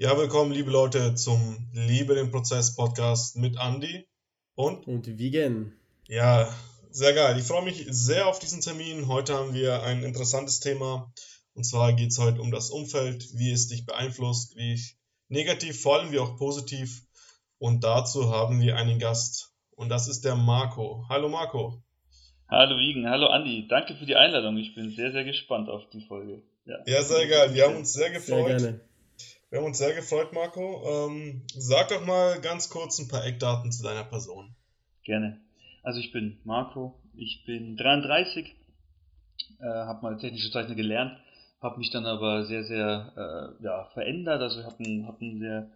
Ja, willkommen, liebe Leute, zum Liebe den Prozess Podcast mit Andy und und Wiegen. Ja, sehr geil. Ich freue mich sehr auf diesen Termin. Heute haben wir ein interessantes Thema. Und zwar geht es heute um das Umfeld, wie es dich beeinflusst, wie ich negativ, vor allem wie auch positiv. Und dazu haben wir einen Gast. Und das ist der Marco. Hallo Marco. Hallo Wiegen, hallo Andi. Danke für die Einladung. Ich bin sehr, sehr gespannt auf die Folge. Ja, ja sehr geil. Wir haben uns sehr gefreut. Sehr gerne. Wir haben uns sehr gefreut, Marco. Ähm, sag doch mal ganz kurz ein paar Eckdaten zu deiner Person. Gerne. Also ich bin Marco, ich bin 33, äh, habe mal technische Zeichner gelernt, habe mich dann aber sehr, sehr äh, ja, verändert. Also ich habe einen, hab einen sehr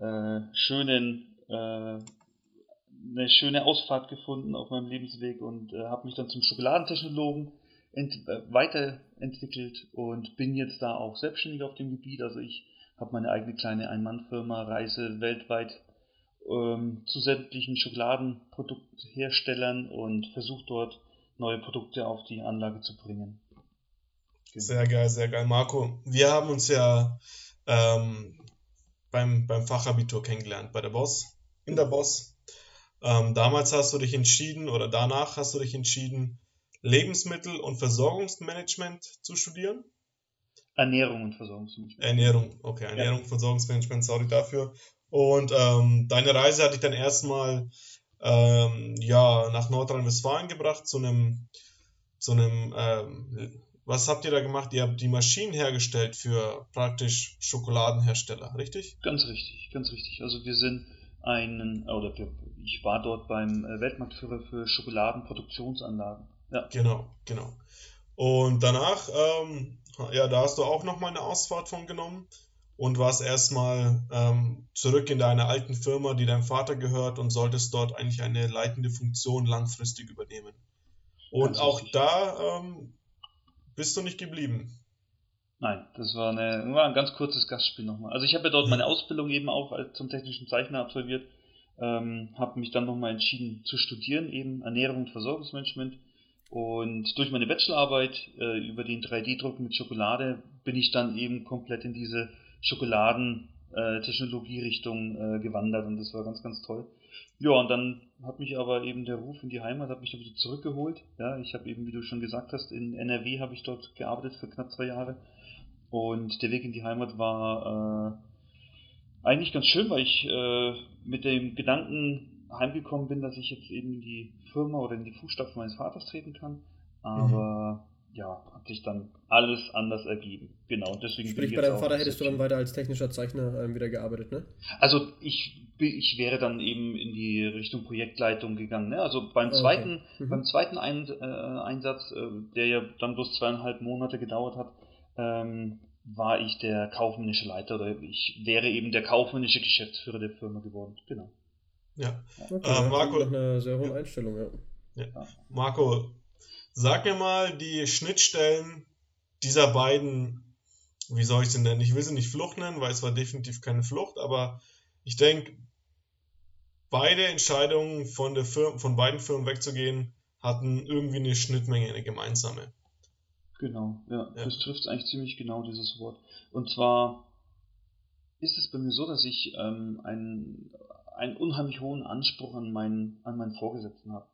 äh, schönen, äh, eine schöne Ausfahrt gefunden auf meinem Lebensweg und äh, habe mich dann zum Schokoladentechnologen ent, äh, weiterentwickelt und bin jetzt da auch selbstständig auf dem Gebiet. Also ich habe meine eigene kleine Ein-Mann-Firma, reise weltweit ähm, zu sämtlichen Schokoladenproduktherstellern und versuche dort neue Produkte auf die Anlage zu bringen. Genau. Sehr geil, sehr geil. Marco, wir haben uns ja ähm, beim, beim Fachabitur kennengelernt, bei der Boss, in der Boss. Ähm, damals hast du dich entschieden oder danach hast du dich entschieden, Lebensmittel- und Versorgungsmanagement zu studieren. Ernährung und Versorgungsmanagement. Ernährung, okay, Ernährung, ja. Versorgungsmanagement, sorry dafür. Und ähm, deine Reise hat dich dann erstmal ähm, ja, nach Nordrhein-Westfalen gebracht zu einem, zu einem, ähm, was habt ihr da gemacht? Ihr habt die Maschinen hergestellt für praktisch Schokoladenhersteller, richtig? Ganz richtig, ganz richtig. Also wir sind einen, oder ich war dort beim äh, Weltmarktführer für Schokoladenproduktionsanlagen. Ja. Genau, genau. Und danach ähm, ja, da hast du auch nochmal eine Ausfahrt von genommen und warst erstmal ähm, zurück in deine alten Firma, die deinem Vater gehört und solltest dort eigentlich eine leitende Funktion langfristig übernehmen. Und auch da ähm, bist du nicht geblieben. Nein, das war, eine, war ein ganz kurzes Gastspiel nochmal. Also ich habe ja dort meine Ausbildung eben auch zum technischen Zeichner absolviert, ähm, habe mich dann nochmal entschieden zu studieren, eben Ernährung und Versorgungsmanagement und durch meine Bachelorarbeit äh, über den 3D-Druck mit Schokolade bin ich dann eben komplett in diese Schokoladentechnologie-Richtung äh, äh, gewandert und das war ganz, ganz toll. Ja, und dann hat mich aber eben der Ruf in die Heimat, hat mich dann wieder zurückgeholt. Ja, ich habe eben, wie du schon gesagt hast, in NRW habe ich dort gearbeitet für knapp zwei Jahre. Und der Weg in die Heimat war äh, eigentlich ganz schön, weil ich äh, mit dem Gedanken heimgekommen bin, dass ich jetzt eben in die Firma oder in die Fußstapfen meines Vaters treten kann. Aber mhm. ja, hat sich dann alles anders ergeben. Genau, und deswegen Sprich, bei deinem Vater hättest du dann weiter als technischer Zeichner ähm, wieder gearbeitet, ne? Also ich, ich wäre dann eben in die Richtung Projektleitung gegangen. Ne? Also beim zweiten, okay. mhm. beim zweiten Ein, äh, Einsatz, äh, der ja dann bloß zweieinhalb Monate gedauert hat, ähm, war ich der kaufmännische Leiter oder ich wäre eben der kaufmännische Geschäftsführer der Firma geworden. Genau. Ja. Okay, äh, Marco, eine sehr hohe Einstellung, ja. ja. Marco, sag mir mal die Schnittstellen dieser beiden, wie soll ich sie nennen? Ich will sie nicht Flucht nennen, weil es war definitiv keine Flucht, aber ich denke, beide Entscheidungen von, der Firma, von beiden Firmen wegzugehen, hatten irgendwie eine Schnittmenge, eine gemeinsame. Genau, ja, ja. das trifft eigentlich ziemlich genau dieses Wort. Und zwar ist es bei mir so, dass ich ähm, ein, einen unheimlich hohen Anspruch an meinen, an meinen Vorgesetzten habe.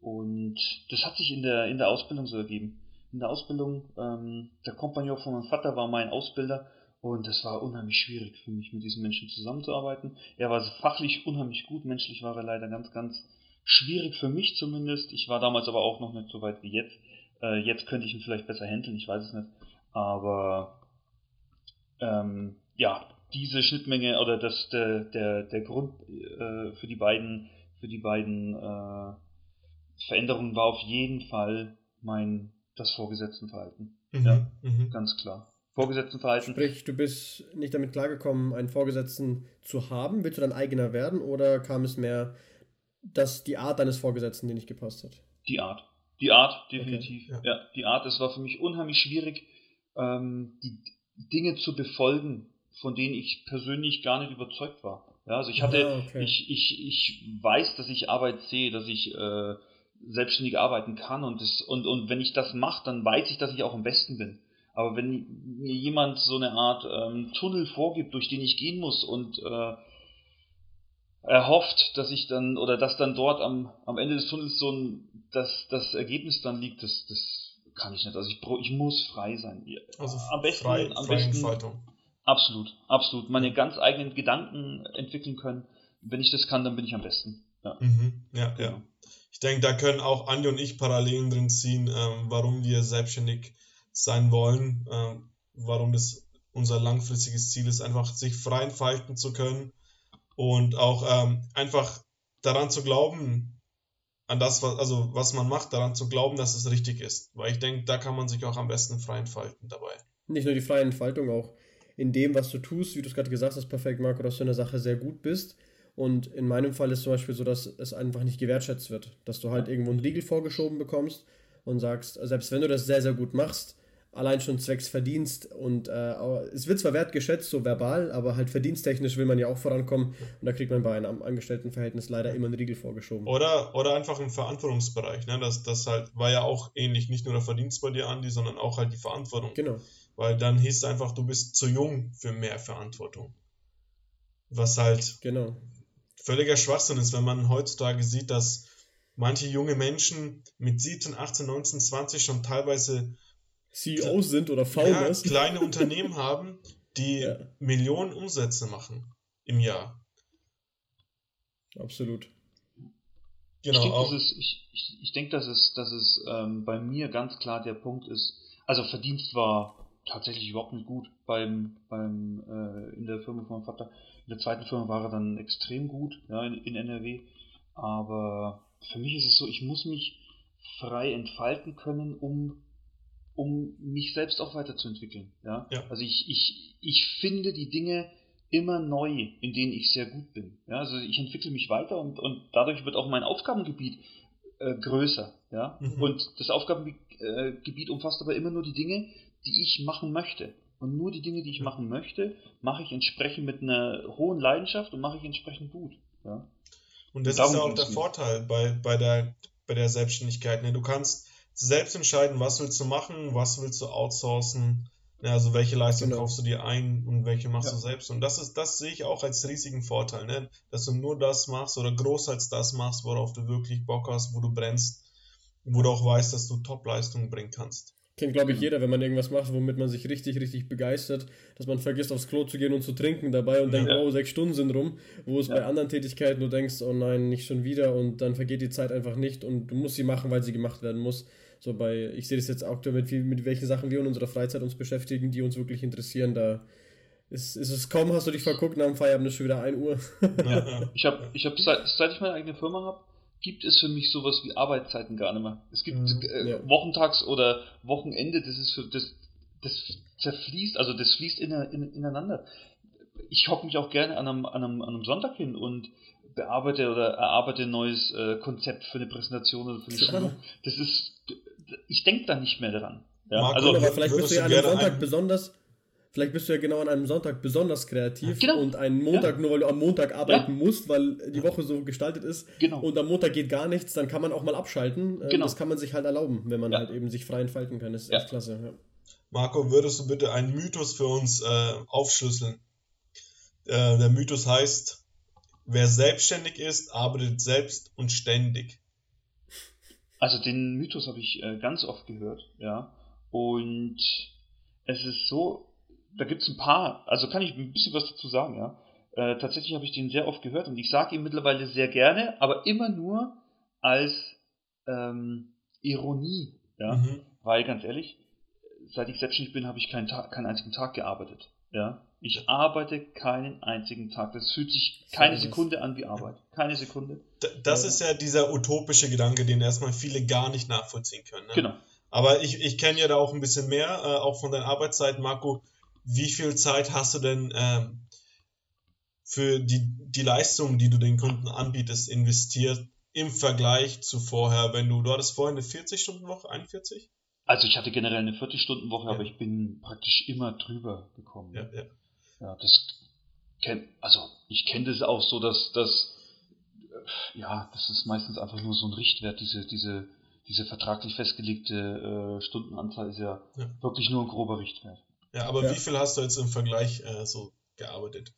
Und das hat sich in der, in der Ausbildung so ergeben. In der Ausbildung, ähm, der Kompagnon von meinem Vater war mein Ausbilder und es war unheimlich schwierig für mich, mit diesen Menschen zusammenzuarbeiten. Er war fachlich unheimlich gut, menschlich war er leider ganz, ganz schwierig für mich zumindest. Ich war damals aber auch noch nicht so weit wie jetzt. Äh, jetzt könnte ich ihn vielleicht besser handeln, ich weiß es nicht. Aber ähm, ja, diese Schnittmenge oder das der der der Grund äh, für die beiden für die beiden äh, Veränderungen war auf jeden Fall mein das Vorgesetztenverhalten. Mhm, ja, mhm. ganz klar. Vorgesetztenverhalten. Sprich, du bist nicht damit klargekommen, einen Vorgesetzten zu haben. Willst du dein eigener werden oder kam es mehr, dass die Art deines Vorgesetzten dir nicht gepasst hat? Die Art. Die Art, definitiv. Okay, ja. ja. die Art. Es war für mich unheimlich schwierig, ähm, die Dinge zu befolgen, von denen ich persönlich gar nicht überzeugt war. Ja, also ich hatte, ah, okay. ich, ich, ich weiß, dass ich Arbeit sehe, dass ich äh, selbstständig arbeiten kann und, das, und, und wenn ich das mache, dann weiß ich, dass ich auch am besten bin. Aber wenn mir jemand so eine Art ähm, Tunnel vorgibt, durch den ich gehen muss und äh, erhofft, dass ich dann oder dass dann dort am, am Ende des Tunnels so ein das, das Ergebnis dann liegt, das, das kann ich nicht. Also ich, ich muss frei sein. Also am besten, frei, am besten Entfaltung. Absolut, absolut. Meine ganz eigenen Gedanken entwickeln können. Wenn ich das kann, dann bin ich am besten. Ja, mhm, ja, genau. ja. Ich denke, da können auch Andi und ich Parallelen drin ziehen, ähm, warum wir selbstständig sein wollen, ähm, warum das unser langfristiges Ziel ist, einfach sich frei entfalten zu können und auch ähm, einfach daran zu glauben, an das, was, also was man macht, daran zu glauben, dass es richtig ist. Weil ich denke, da kann man sich auch am besten frei entfalten dabei. Nicht nur die freie Entfaltung, auch in dem, was du tust, wie du es gerade gesagt hast, perfekt, Marco, dass du in der Sache sehr gut bist. Und in meinem Fall ist zum Beispiel so, dass es einfach nicht gewertschätzt wird. Dass du halt irgendwo einen Riegel vorgeschoben bekommst und sagst, selbst wenn du das sehr, sehr gut machst, allein schon zwecks Verdienst und äh, es wird zwar wertgeschätzt, so verbal, aber halt verdiensttechnisch will man ja auch vorankommen und da kriegt man bei einem Angestelltenverhältnis leider immer einen Riegel vorgeschoben. Oder, oder einfach im Verantwortungsbereich, ne? Das, das halt war ja auch ähnlich, nicht nur der Verdienst bei dir, Andi, sondern auch halt die Verantwortung. Genau. Weil dann hieß es einfach, du bist zu jung für mehr Verantwortung. Was halt genau. völliger Schwachsinn ist, wenn man heutzutage sieht, dass manche junge Menschen mit 17, 18, 19, 20 schon teilweise CEOs sind oder Founders. Ja, kleine Unternehmen haben, die ja. Millionen Umsätze machen im Jahr. Absolut. Genau, ich denke, auch. Ist, ich, ich, ich denke, dass es, dass es ähm, bei mir ganz klar der Punkt ist, also Verdienst war tatsächlich überhaupt nicht gut beim, beim äh, in der Firma von meinem Vater. In der zweiten Firma war er dann extrem gut, ja, in, in NRW. Aber für mich ist es so, ich muss mich frei entfalten können, um um mich selbst auch weiterzuentwickeln. Ja? ja. Also ich, ich, ich finde die Dinge immer neu, in denen ich sehr gut bin. Ja? Also ich entwickle mich weiter und, und dadurch wird auch mein Aufgabengebiet äh, größer. Ja? Mhm. Und das Aufgabengebiet umfasst aber immer nur die Dinge, die ich machen möchte. Und nur die Dinge, die ich machen möchte, mache ich entsprechend mit einer hohen Leidenschaft und mache ich entsprechend gut. Ja? Und das und ist ja auch der Vorteil bei, bei, der, bei der Selbstständigkeit. Ne? Du kannst selbst entscheiden, was willst du machen, was willst du outsourcen, ja, also welche Leistung genau. kaufst du dir ein und welche machst ja. du selbst. Und das ist, das sehe ich auch als riesigen Vorteil, ne? dass du nur das machst oder großteils das machst, worauf du wirklich Bock hast, wo du brennst, wo du auch weißt, dass du Top-Leistungen bringen kannst. Kennt, glaube ich, jeder, wenn man irgendwas macht, womit man sich richtig, richtig begeistert, dass man vergisst, aufs Klo zu gehen und zu trinken dabei und ja. denkt, oh, sechs Stunden sind rum, wo es ja. bei anderen Tätigkeiten du denkst, oh nein, nicht schon wieder und dann vergeht die Zeit einfach nicht und du musst sie machen, weil sie gemacht werden muss. So bei, ich sehe das jetzt aktuell mit, mit welchen Sachen wir in unserer Freizeit uns beschäftigen, die uns wirklich interessieren. Da ist, ist es kaum, hast du dich verguckt, nach dem Feierabend ist schon wieder 1 Uhr. Ja, ich habe, ich hab, seit, seit ich meine eigene Firma habe, gibt es für mich sowas wie Arbeitszeiten gar nicht mehr. Es gibt mhm, äh, ja. Wochentags- oder Wochenende, das ist für das, das zerfließt, also das fließt in, in, ineinander. Ich hocke mich auch gerne an einem, an, einem, an einem Sonntag hin und bearbeite oder erarbeite ein neues äh, Konzept für eine Präsentation oder für eine Schulung. Das ist, ich denke da nicht mehr dran. Ja, Marco, also, aber vielleicht bist du ja an einem Sonntag ein... besonders, vielleicht bist du ja genau an einem Sonntag besonders kreativ genau. und einen Montag ja. nur, weil du am Montag arbeiten ja. musst, weil die Woche so gestaltet ist genau. und am Montag geht gar nichts, dann kann man auch mal abschalten. Äh, genau. Das kann man sich halt erlauben, wenn man halt eben sich frei entfalten kann. Das ist echt klasse. Marco, würdest du bitte einen Mythos für uns äh, aufschlüsseln? Äh, der Mythos heißt, wer selbstständig ist, arbeitet selbst und ständig. Also den Mythos habe ich äh, ganz oft gehört, ja. Und es ist so, da gibt es ein paar, also kann ich ein bisschen was dazu sagen, ja. Äh, tatsächlich habe ich den sehr oft gehört und ich sage ihn mittlerweile sehr gerne, aber immer nur als ähm, Ironie, ja. Mhm. Weil ganz ehrlich, seit ich selbstständig bin, habe ich keinen, Tag, keinen einzigen Tag gearbeitet, ja. Ich arbeite keinen einzigen Tag. Das fühlt sich keine Sekunde an wie Arbeit. Keine Sekunde. Das ist ja dieser utopische Gedanke, den erstmal viele gar nicht nachvollziehen können. Ne? Genau. Aber ich, ich kenne ja da auch ein bisschen mehr, äh, auch von deiner Arbeitszeit, Marco. Wie viel Zeit hast du denn ähm, für die, die Leistungen, die du den Kunden anbietest, investiert im Vergleich zu vorher, wenn du, du hattest vorher eine 40-Stunden-Woche, 41? Also ich hatte generell eine 40-Stunden-Woche, ja. aber ich bin praktisch immer drüber gekommen. Ja, ja. Ja, das kennt, also ich kenne das auch so, dass das, ja, das ist meistens einfach nur so ein Richtwert, diese, diese, diese vertraglich festgelegte äh, Stundenanzahl ist ja, ja, wirklich nur ein grober Richtwert. Ja, aber ja. wie viel hast du jetzt im Vergleich äh, so gearbeitet?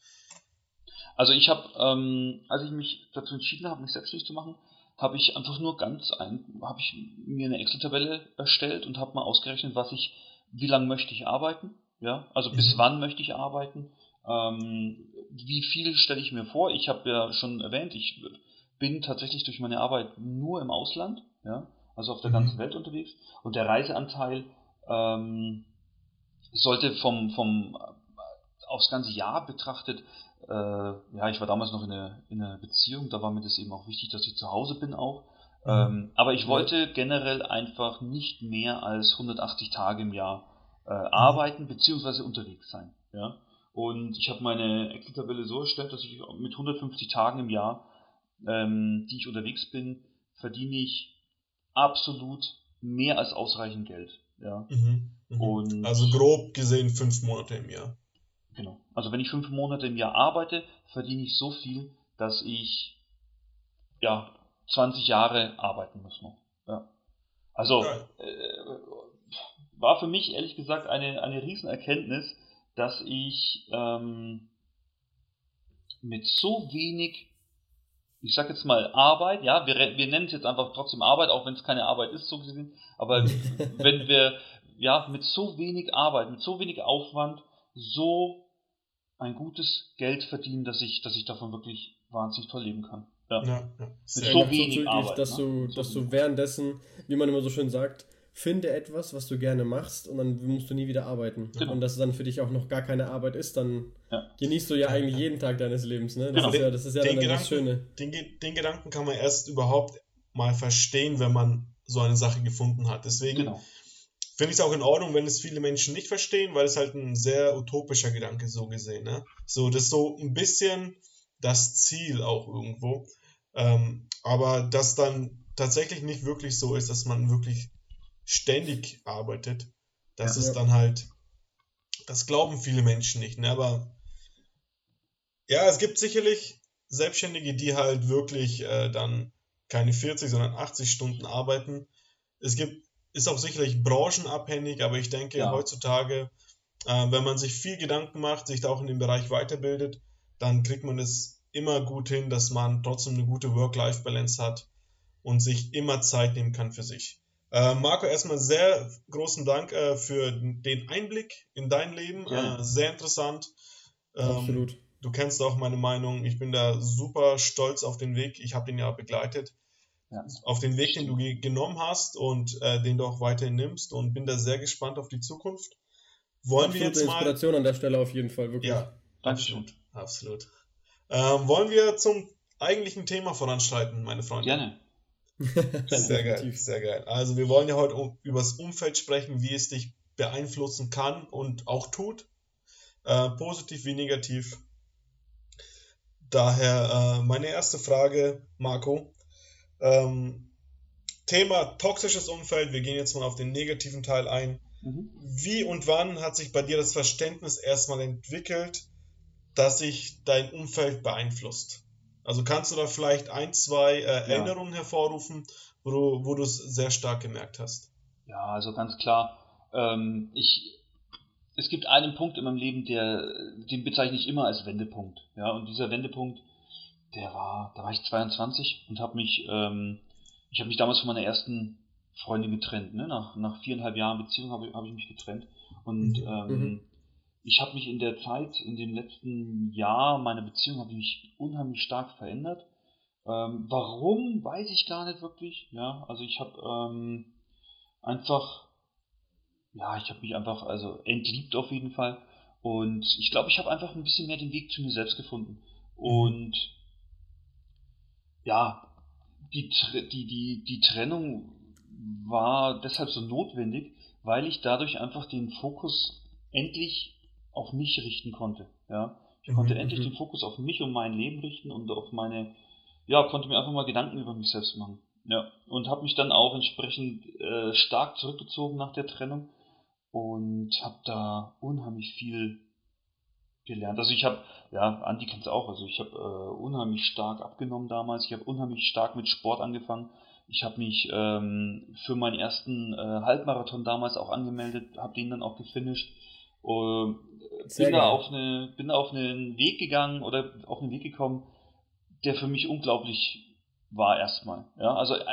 Also ich habe, ähm, als ich mich dazu entschieden habe, mich selbstständig zu machen, habe ich einfach nur ganz ein, habe ich mir eine Excel-Tabelle erstellt und habe mal ausgerechnet, was ich, wie lange möchte ich arbeiten, ja, also mhm. bis wann möchte ich arbeiten, ähm, wie viel stelle ich mir vor. Ich habe ja schon erwähnt, ich bin tatsächlich durch meine Arbeit nur im Ausland, ja, also auf der mhm. ganzen Welt unterwegs und der Reiseanteil ähm, sollte vom, vom aufs ganze Jahr betrachtet äh, ja, ich war damals noch in einer, in einer Beziehung, da war mir das eben auch wichtig, dass ich zu Hause bin auch. Mhm. Ähm, aber ich wollte generell einfach nicht mehr als 180 Tage im Jahr äh, mhm. arbeiten bzw. unterwegs sein. Ja? Und ich habe meine Excel-Tabelle so erstellt, dass ich mit 150 Tagen im Jahr, ähm, die ich unterwegs bin, verdiene ich absolut mehr als ausreichend Geld. Ja? Mhm. Mhm. Also grob gesehen fünf Monate im Jahr. Genau. Also wenn ich fünf Monate im Jahr arbeite, verdiene ich so viel, dass ich ja 20 Jahre arbeiten muss noch. Ja. Also äh, war für mich ehrlich gesagt eine, eine Riesenerkenntnis, dass ich ähm, mit so wenig, ich sag jetzt mal Arbeit, ja, wir, wir nennen es jetzt einfach trotzdem Arbeit, auch wenn es keine Arbeit ist, so gesehen, aber wenn wir ja mit so wenig Arbeit, mit so wenig Aufwand so ein gutes Geld verdienen, dass ich, dass ich davon wirklich wahnsinnig toll leben kann. Ja. ja, ja. Mit so wenig Arbeit. Dass, ne? du, dass du währenddessen, wie man immer so schön sagt, finde etwas, was du gerne machst und dann musst du nie wieder arbeiten. Genau. Und dass es dann für dich auch noch gar keine Arbeit ist, dann ja. genießt du ja eigentlich jeden Tag deines Lebens. Ne? Das, genau. ist ja, das ist ja dann das Schöne. Den, den Gedanken kann man erst überhaupt mal verstehen, wenn man so eine Sache gefunden hat. Deswegen genau finde ich es auch in Ordnung, wenn es viele Menschen nicht verstehen, weil es halt ein sehr utopischer Gedanke so gesehen. Ne? So, das ist so ein bisschen das Ziel auch irgendwo. Ähm, aber dass dann tatsächlich nicht wirklich so ist, dass man wirklich ständig arbeitet, das ja, ist ja. dann halt, das glauben viele Menschen nicht. Ne? Aber ja, es gibt sicherlich Selbstständige, die halt wirklich äh, dann keine 40, sondern 80 Stunden arbeiten. Es gibt ist auch sicherlich branchenabhängig, aber ich denke ja. heutzutage, äh, wenn man sich viel Gedanken macht, sich da auch in dem Bereich weiterbildet, dann kriegt man es immer gut hin, dass man trotzdem eine gute Work-Life-Balance hat und sich immer Zeit nehmen kann für sich. Äh, Marco, erstmal sehr großen Dank äh, für den Einblick in dein Leben. Ja. Äh, sehr interessant. Ähm, Absolut. Du kennst auch meine Meinung. Ich bin da super stolz auf den Weg. Ich habe den ja begleitet ja. auf den Weg, den du genommen hast und äh, den du auch weiterhin nimmst und bin da sehr gespannt auf die Zukunft. Wollen wir jetzt mal... Inspiration an der Stelle auf jeden Fall, wirklich. Ja, absolut. absolut. Ähm, wollen wir zum eigentlichen Thema voranschreiten, meine Freunde? Gerne. sehr geil, sehr geil. Also wir wollen ja heute um, über das Umfeld sprechen, wie es dich beeinflussen kann und auch tut. Äh, positiv wie negativ. Daher äh, meine erste Frage, Marco. Ähm, Thema toxisches Umfeld, wir gehen jetzt mal auf den negativen Teil ein. Mhm. Wie und wann hat sich bei dir das Verständnis erstmal entwickelt, dass sich dein Umfeld beeinflusst? Also kannst du da vielleicht ein, zwei äh, Erinnerungen ja. hervorrufen, wo du, es sehr stark gemerkt hast? Ja, also ganz klar. Ähm, ich, es gibt einen Punkt in meinem Leben, der, den bezeichne ich immer als Wendepunkt. Ja, und dieser Wendepunkt der war, da war ich 22 und habe mich, ähm, ich habe mich damals von meiner ersten Freundin getrennt. Ne? Nach, nach viereinhalb Jahren Beziehung habe hab ich mich getrennt. Und mhm. ähm, mhm. ich habe mich in der Zeit, in dem letzten Jahr meiner Beziehung, habe ich mich unheimlich stark verändert. Ähm, warum, weiß ich gar nicht wirklich. Ja, also ich habe ähm, einfach, ja, ich habe mich einfach, also entliebt auf jeden Fall. Und ich glaube, ich habe einfach ein bisschen mehr den Weg zu mir selbst gefunden. Mhm. Und ja, die, die, die, die Trennung war deshalb so notwendig, weil ich dadurch einfach den Fokus endlich auf mich richten konnte. Ja? Ich konnte mhm. endlich mhm. den Fokus auf mich und mein Leben richten und auf meine, ja, konnte mir einfach mal Gedanken über mich selbst machen. Ja, und habe mich dann auch entsprechend äh, stark zurückgezogen nach der Trennung und habe da unheimlich viel gelernt. Also ich habe, ja, Andi kennt es auch, also ich habe äh, unheimlich stark abgenommen damals, ich habe unheimlich stark mit Sport angefangen. Ich habe mich ähm, für meinen ersten äh, Halbmarathon damals auch angemeldet, habe den dann auch gefinisht. Uh, bin, da auf eine, bin da auf einen Weg gegangen oder auf einen Weg gekommen, der für mich unglaublich war erstmal. Ja? Also äh,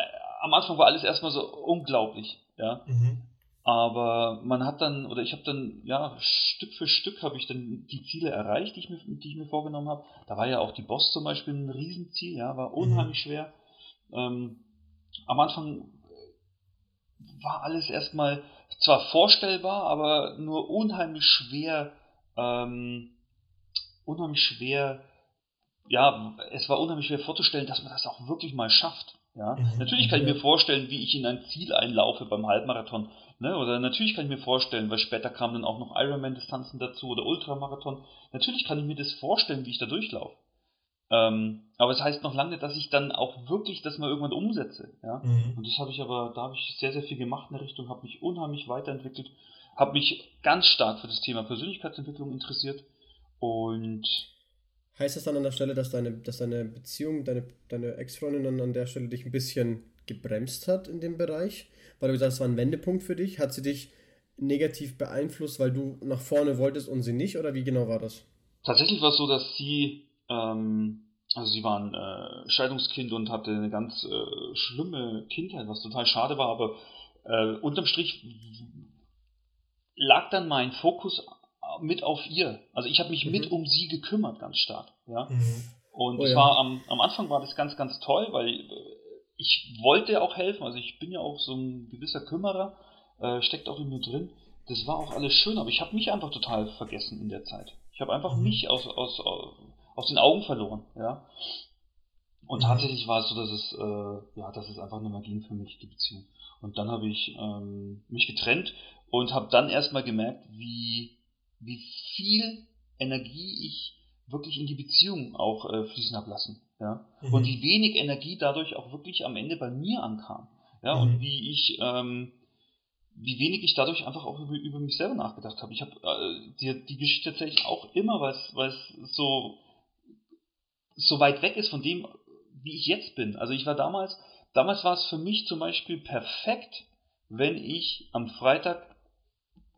am Anfang war alles erstmal so unglaublich. Ja? Mhm. Aber man hat dann, oder ich habe dann, ja, Stück für Stück habe ich dann die Ziele erreicht, die ich mir, die ich mir vorgenommen habe. Da war ja auch die Boss zum Beispiel ein Riesenziel, ja, war unheimlich mhm. schwer. Ähm, am Anfang war alles erstmal zwar vorstellbar, aber nur unheimlich schwer, ähm, unheimlich schwer, ja, es war unheimlich schwer vorzustellen, dass man das auch wirklich mal schafft. Ja, mhm. natürlich kann ich mir vorstellen, wie ich in ein Ziel einlaufe beim Halbmarathon. Ne? Oder natürlich kann ich mir vorstellen, weil später kamen dann auch noch Ironman-Distanzen dazu oder Ultramarathon. Natürlich kann ich mir das vorstellen, wie ich da durchlaufe. Ähm, aber es das heißt noch lange, dass ich dann auch wirklich das mal irgendwann umsetze. Ja? Mhm. Und das habe ich aber, da habe ich sehr, sehr viel gemacht in der Richtung, habe mich unheimlich weiterentwickelt, habe mich ganz stark für das Thema Persönlichkeitsentwicklung interessiert und Heißt das dann an der Stelle, dass deine, dass deine Beziehung, deine, deine Ex-Freundin dann an der Stelle dich ein bisschen gebremst hat in dem Bereich? Weil du gesagt hast, es war ein Wendepunkt für dich. Hat sie dich negativ beeinflusst, weil du nach vorne wolltest und sie nicht? Oder wie genau war das? Tatsächlich war es so, dass sie, ähm, also sie war ein äh, Scheidungskind und hatte eine ganz äh, schlimme Kindheit, was total schade war, aber äh, unterm Strich lag dann mein Fokus mit auf ihr. Also ich habe mich mhm. mit um sie gekümmert, ganz stark. Ja? Mhm. Und oh, ja. war am, am Anfang war das ganz, ganz toll, weil äh, ich wollte auch helfen. Also ich bin ja auch so ein gewisser Kümmerer, äh, steckt auch in mir drin. Das war auch alles schön, aber ich habe mich einfach total vergessen in der Zeit. Ich habe einfach mhm. mich aus, aus, aus den Augen verloren. Ja? Und mhm. tatsächlich war es so, dass es, äh, ja, dass es einfach nicht mehr ging für mich, die Beziehung. Und dann habe ich ähm, mich getrennt und habe dann erstmal gemerkt, wie wie viel Energie ich wirklich in die Beziehung auch äh, fließen habe lassen. Ja? Mhm. Und wie wenig Energie dadurch auch wirklich am Ende bei mir ankam. Ja? Mhm. Und wie ich, ähm, wie wenig ich dadurch einfach auch über, über mich selber nachgedacht habe. Ich habe äh, die, die Geschichte erzähle ich auch immer, weil es so, so weit weg ist von dem, wie ich jetzt bin. Also ich war damals, damals war es für mich zum Beispiel perfekt, wenn ich am Freitag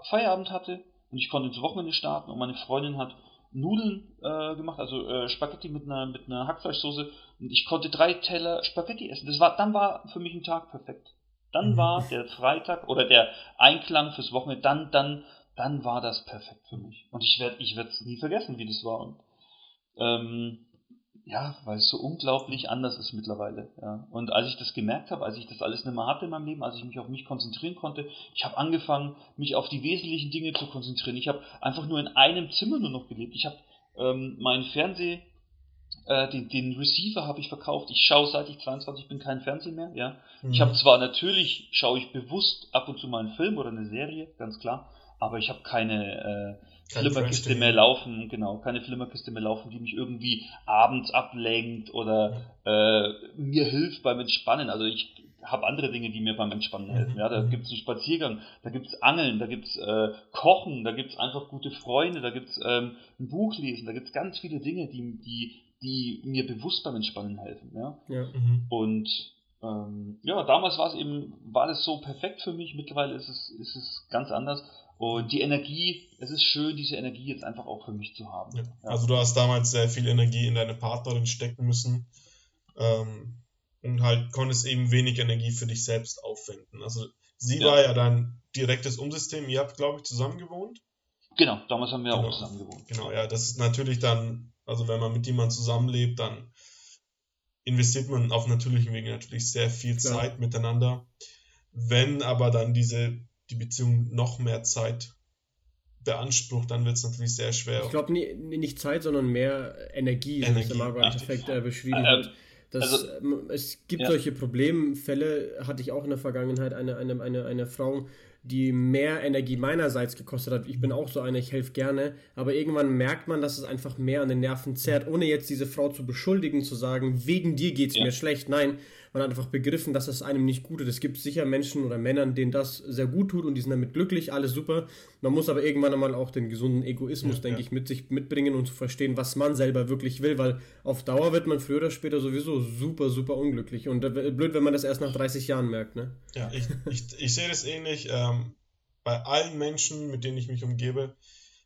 Feierabend hatte, und ich konnte ins Wochenende starten und meine Freundin hat Nudeln äh, gemacht, also äh, Spaghetti mit einer, mit einer Hackfleischsoße und ich konnte drei Teller Spaghetti essen. Das war, dann war für mich ein Tag perfekt. Dann mhm. war der Freitag oder der Einklang fürs Wochenende, dann, dann, dann war das perfekt für mich. Und ich werde ich es nie vergessen, wie das war. Und ähm, ja, weil es so unglaublich anders ist mittlerweile. Ja. Und als ich das gemerkt habe, als ich das alles nicht mehr hatte in meinem Leben, als ich mich auf mich konzentrieren konnte, ich habe angefangen, mich auf die wesentlichen Dinge zu konzentrieren. Ich habe einfach nur in einem Zimmer nur noch gelebt. Ich habe ähm, meinen Fernseh, äh, den, den Receiver habe ich verkauft. Ich schaue seit ich 22 bin kein Fernsehen mehr. Ja. Mhm. Ich habe zwar natürlich, schaue ich bewusst ab und zu mal einen Film oder eine Serie, ganz klar, aber ich habe keine... Äh, Flimmerkiste mehr laufen, genau, keine Flimmerkiste mehr laufen, die mich irgendwie abends ablenkt oder äh, mir hilft beim Entspannen. Also ich habe andere Dinge, die mir beim Entspannen helfen. Ja, da mhm. gibt es einen Spaziergang, da gibt es Angeln, da gibt es äh, Kochen, da gibt es einfach gute Freunde, da gibt es ähm, ein Buch lesen, da gibt es ganz viele Dinge, die, die, die mir bewusst beim Entspannen helfen. Ja, ja. Mhm. und ähm, ja, damals war es eben, war das so perfekt für mich. Mittlerweile ist es, ist es ganz anders. Und die Energie, es ist schön, diese Energie jetzt einfach auch für mich zu haben. Ja. Ja. Also du hast damals sehr viel Energie in deine Partnerin stecken müssen ähm, und halt konntest eben wenig Energie für dich selbst aufwenden. Also sie ja. war ja dein direktes Umsystem. Ihr habt, glaube ich, zusammen gewohnt. Genau, damals haben wir genau. auch zusammen gewohnt. Genau, ja, das ist natürlich dann, also wenn man mit jemandem zusammenlebt, dann investiert man auf natürlichen Wegen natürlich sehr viel Zeit miteinander. Wenn aber dann diese die Beziehung noch mehr Zeit beansprucht, dann wird es natürlich sehr schwer. Ich glaube nicht Zeit, sondern mehr Energie, Energie. was der Endeffekt äh, beschrieben ähm, hat. Das, also, ähm, es gibt ja. solche Problemfälle, hatte ich auch in der Vergangenheit, eine, eine, eine, eine Frau, die mehr Energie meinerseits gekostet hat. Ich bin auch so einer, ich helfe gerne, aber irgendwann merkt man, dass es einfach mehr an den Nerven zerrt, ohne jetzt diese Frau zu beschuldigen, zu sagen, wegen dir geht es ja. mir schlecht. Nein, man hat einfach begriffen, dass es einem nicht gut tut. Es gibt sicher Menschen oder Männern, denen das sehr gut tut und die sind damit glücklich, alles super. Man muss aber irgendwann einmal auch den gesunden Egoismus, ja, denke ja. ich, mit sich mitbringen und zu verstehen, was man selber wirklich will, weil auf Dauer wird man früher oder später sowieso super, super unglücklich. Und blöd, wenn man das erst nach 30 Jahren merkt, ne? Ja, ich, ich, ich sehe das ähnlich. Ähm, bei allen Menschen, mit denen ich mich umgebe,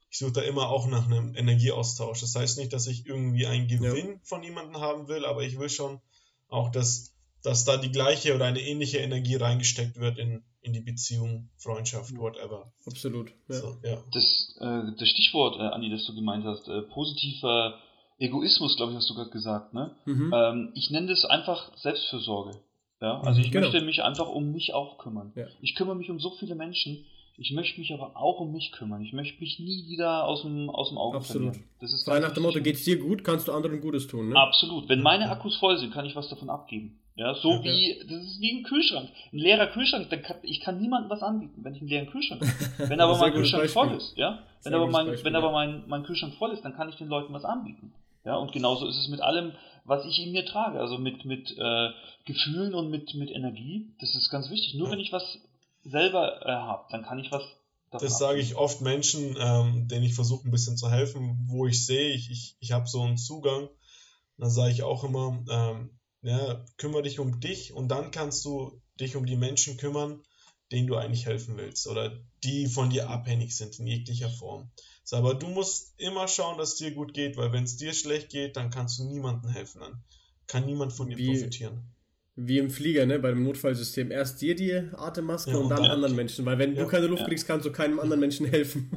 ich suche da immer auch nach einem Energieaustausch. Das heißt nicht, dass ich irgendwie einen Gewinn ja. von jemandem haben will, aber ich will schon auch, dass dass da die gleiche oder eine ähnliche Energie reingesteckt wird in, in die Beziehung, Freundschaft, whatever. Absolut. Ja. So, ja. Das, äh, das Stichwort, äh, Andi, das du gemeint hast, äh, positiver Egoismus, glaube ich, hast du gerade gesagt, ne? Mhm. Ähm, ich nenne das einfach Selbstfürsorge. Ja? Also ich genau. möchte mich einfach um mich auch kümmern. Ja. Ich kümmere mich um so viele Menschen ich möchte mich aber auch um mich kümmern. Ich möchte mich nie wieder aus dem, aus dem Auge Absolut. verlieren. Das ist Frei nach dem Motto, geht es dir gut, kannst du anderen Gutes tun. Ne? Absolut. Wenn meine Akkus voll sind, kann ich was davon abgeben. Ja, so ja, wie, ja. das ist wie ein Kühlschrank. Ein leerer Kühlschrank, dann kann, ich kann niemandem was anbieten, wenn ich einen leeren Kühlschrank habe. Wenn aber mein Kühlschrank Beispiel. voll ist, ja. Wenn aber, mein, Beispiel, wenn aber mein, mein Kühlschrank voll ist, dann kann ich den Leuten was anbieten. Ja, und genauso ist es mit allem, was ich in mir trage. Also mit, mit äh, Gefühlen und mit, mit Energie. Das ist ganz wichtig. Nur wenn ich was selber äh, habe, dann kann ich was das sage ich oft Menschen, ähm, denen ich versuche ein bisschen zu helfen, wo ich sehe, ich, ich, ich habe so einen Zugang. Dann sage ich auch immer, ähm, ja, kümmere dich um dich und dann kannst du dich um die Menschen kümmern, denen du eigentlich helfen willst oder die von dir abhängig sind in jeglicher Form. So, aber du musst immer schauen, dass es dir gut geht, weil wenn es dir schlecht geht, dann kannst du niemandem helfen. Dann kann niemand von dir Wie, profitieren wie im Flieger, ne, beim Notfallsystem. Erst dir die Atemmaske ja, und dann ja. anderen Menschen. Weil wenn ja, du keine Luft kriegst, kannst du keinem anderen Menschen helfen.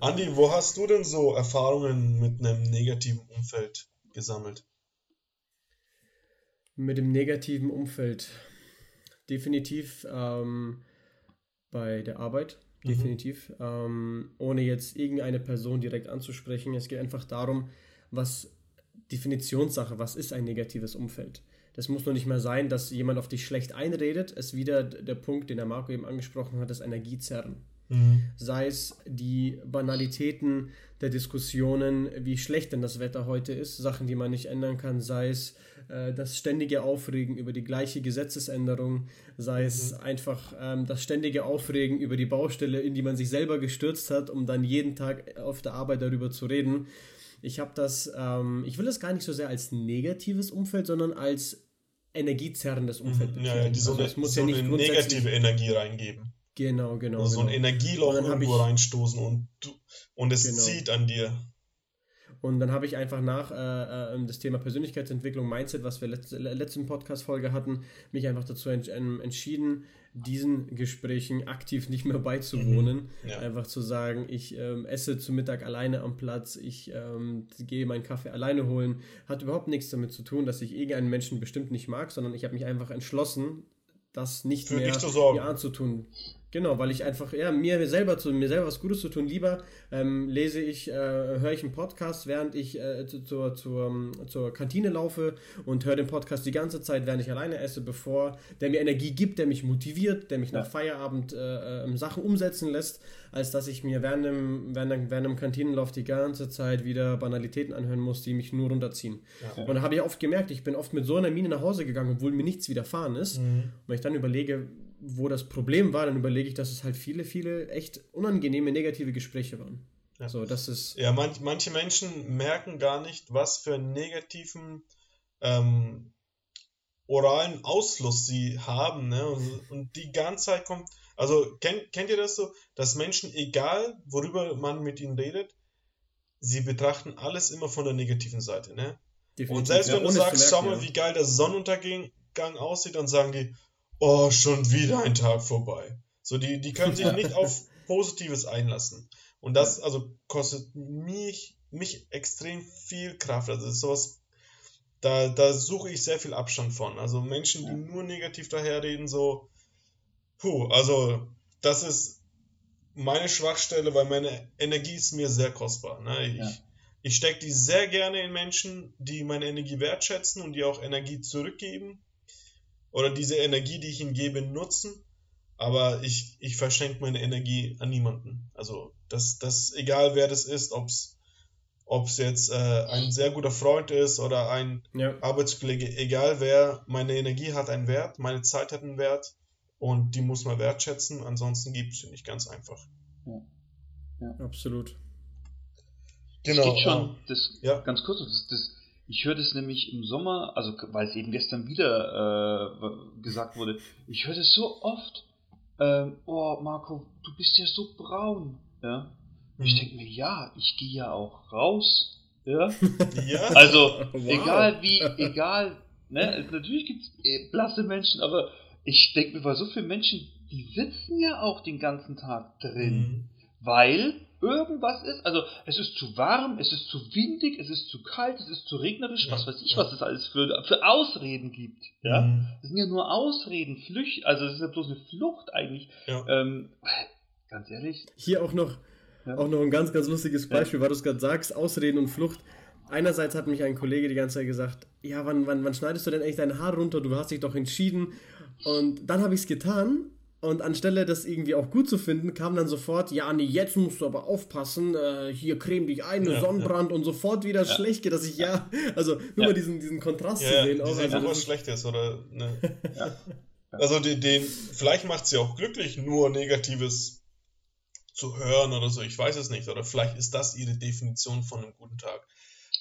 Andi, wo hast du denn so Erfahrungen mit einem negativen Umfeld gesammelt? Mit dem negativen Umfeld. Definitiv ähm, bei der Arbeit. Mhm. Definitiv. Ähm, ohne jetzt irgendeine Person direkt anzusprechen. Es geht einfach darum, was Definitionssache, was ist ein negatives Umfeld? Das muss noch nicht mal sein, dass jemand auf dich schlecht einredet. Es ist wieder der Punkt, den der Marco eben angesprochen hat, das Energiezerren. Mhm. Sei es die Banalitäten der Diskussionen, wie schlecht denn das Wetter heute ist, Sachen, die man nicht ändern kann, sei es äh, das ständige Aufregen über die gleiche Gesetzesänderung, sei es mhm. einfach ähm, das ständige Aufregen über die Baustelle, in die man sich selber gestürzt hat, um dann jeden Tag auf der Arbeit darüber zu reden. Ich habe das, ähm, ich will das gar nicht so sehr als negatives Umfeld, sondern als energiezerrendes Umfeld mhm, Ja, die so, also, eine, muss so ja eine negative Energie reingeben. Genau, genau. Also genau. so ein Energieloch irgendwo ich, reinstoßen und, und es genau. zieht an dir. Und dann habe ich einfach nach äh, äh, das Thema Persönlichkeitsentwicklung, Mindset, was wir letzte, letzten Podcast-Folge hatten, mich einfach dazu ent entschieden, diesen Gesprächen aktiv nicht mehr beizuwohnen. Mhm. Ja. Einfach zu sagen, ich ähm, esse zu Mittag alleine am Platz, ich ähm, gehe meinen Kaffee alleine holen. Hat überhaupt nichts damit zu tun, dass ich irgendeinen Menschen bestimmt nicht mag, sondern ich habe mich einfach entschlossen, das nicht Für mehr mir anzutun. Genau, weil ich einfach, ja, mir selber zu, mir selber was Gutes zu tun, lieber ähm, lese ich, äh, höre ich einen Podcast, während ich äh, zu, zur, zur, um, zur Kantine laufe und höre den Podcast die ganze Zeit, während ich alleine esse, bevor der mir Energie gibt, der mich motiviert, der mich ja. nach Feierabend äh, ähm, Sachen umsetzen lässt, als dass ich mir während dem, während, während dem Kantinenlauf die ganze Zeit wieder Banalitäten anhören muss, die mich nur runterziehen. Ja. Und da habe ich oft gemerkt, ich bin oft mit so einer Mine nach Hause gegangen, obwohl mir nichts widerfahren ist. Mhm. Und wenn ich dann überlege, wo das Problem war, dann überlege ich, dass es halt viele, viele echt unangenehme, negative Gespräche waren. Ja. So, das ist ja, manch, manche Menschen merken gar nicht, was für einen negativen ähm, oralen Ausfluss sie haben. Ne? Und, und, die ganze Zeit kommt. Also, kennt, kennt ihr das so, dass Menschen, egal worüber man mit ihnen redet, sie betrachten alles immer von der negativen Seite. Ne? Und selbst wenn ja, du sagst, merken, schau mal, ja. wie geil der Sonnenuntergang aussieht, dann sagen die, oh, schon wieder ein Tag vorbei. So, die, die können sich nicht auf Positives einlassen. Und das, also, kostet mich, mich extrem viel Kraft. Also, das ist sowas, da, da suche ich sehr viel Abstand von. Also, Menschen, die nur negativ daherreden, so, puh, also, das ist meine Schwachstelle, weil meine Energie ist mir sehr kostbar. Ne? Ich, ja. ich stecke die sehr gerne in Menschen, die meine Energie wertschätzen und die auch Energie zurückgeben oder diese Energie, die ich ihnen gebe, nutzen. aber ich, ich verschenke meine Energie an niemanden. Also das, das egal wer das ist, ob es jetzt äh, ein sehr guter Freund ist oder ein ja. Arbeitskollege, egal wer, meine Energie hat einen Wert, meine Zeit hat einen Wert und die muss man wertschätzen, ansonsten gibt es sie nicht ganz einfach. Ja. ja. Absolut. Genau. Es geht schon, ähm, das, ja. ganz kurz, das, das, ich höre das nämlich im Sommer, also weil es eben gestern wieder äh, gesagt wurde, ich höre das so oft, ähm, oh Marco, du bist ja so braun. Ja? Mhm. Ich denke mir, ja, ich gehe ja auch raus. Ja. ja. Also, wow. egal wie, egal, ne, natürlich gibt es äh, blasse Menschen, aber ich denke mir, bei so vielen Menschen, die sitzen ja auch den ganzen Tag drin. Mhm. Weil irgendwas ist, also es ist zu warm, es ist zu windig, es ist zu kalt, es ist zu regnerisch, ja, was weiß ich, ja. was es alles für, für Ausreden gibt. Ja? Mhm. Das sind ja nur Ausreden, Flücht, also es ist ja bloß eine Flucht eigentlich. Ja. Ähm, ganz ehrlich. Hier auch noch, auch noch ein ganz, ganz lustiges Beispiel, weil du es gerade sagst, Ausreden und Flucht. Einerseits hat mich ein Kollege die ganze Zeit gesagt, ja, wann, wann, wann schneidest du denn eigentlich dein Haar runter? Du hast dich doch entschieden. Und dann habe ich es getan und anstelle das irgendwie auch gut zu finden, kam dann sofort, ja, nee, jetzt musst du aber aufpassen, äh, hier creme dich ein, ja, Sonnenbrand ja. und sofort wieder ja. schlecht geht, dass ich ja, also nur mal diesen, diesen Kontrast zu sehen. Auch, also, auch was Schlechtes oder, ne. Also den, den vielleicht macht sie auch glücklich, nur Negatives zu hören oder so, ich weiß es nicht. Oder vielleicht ist das ihre Definition von einem guten Tag.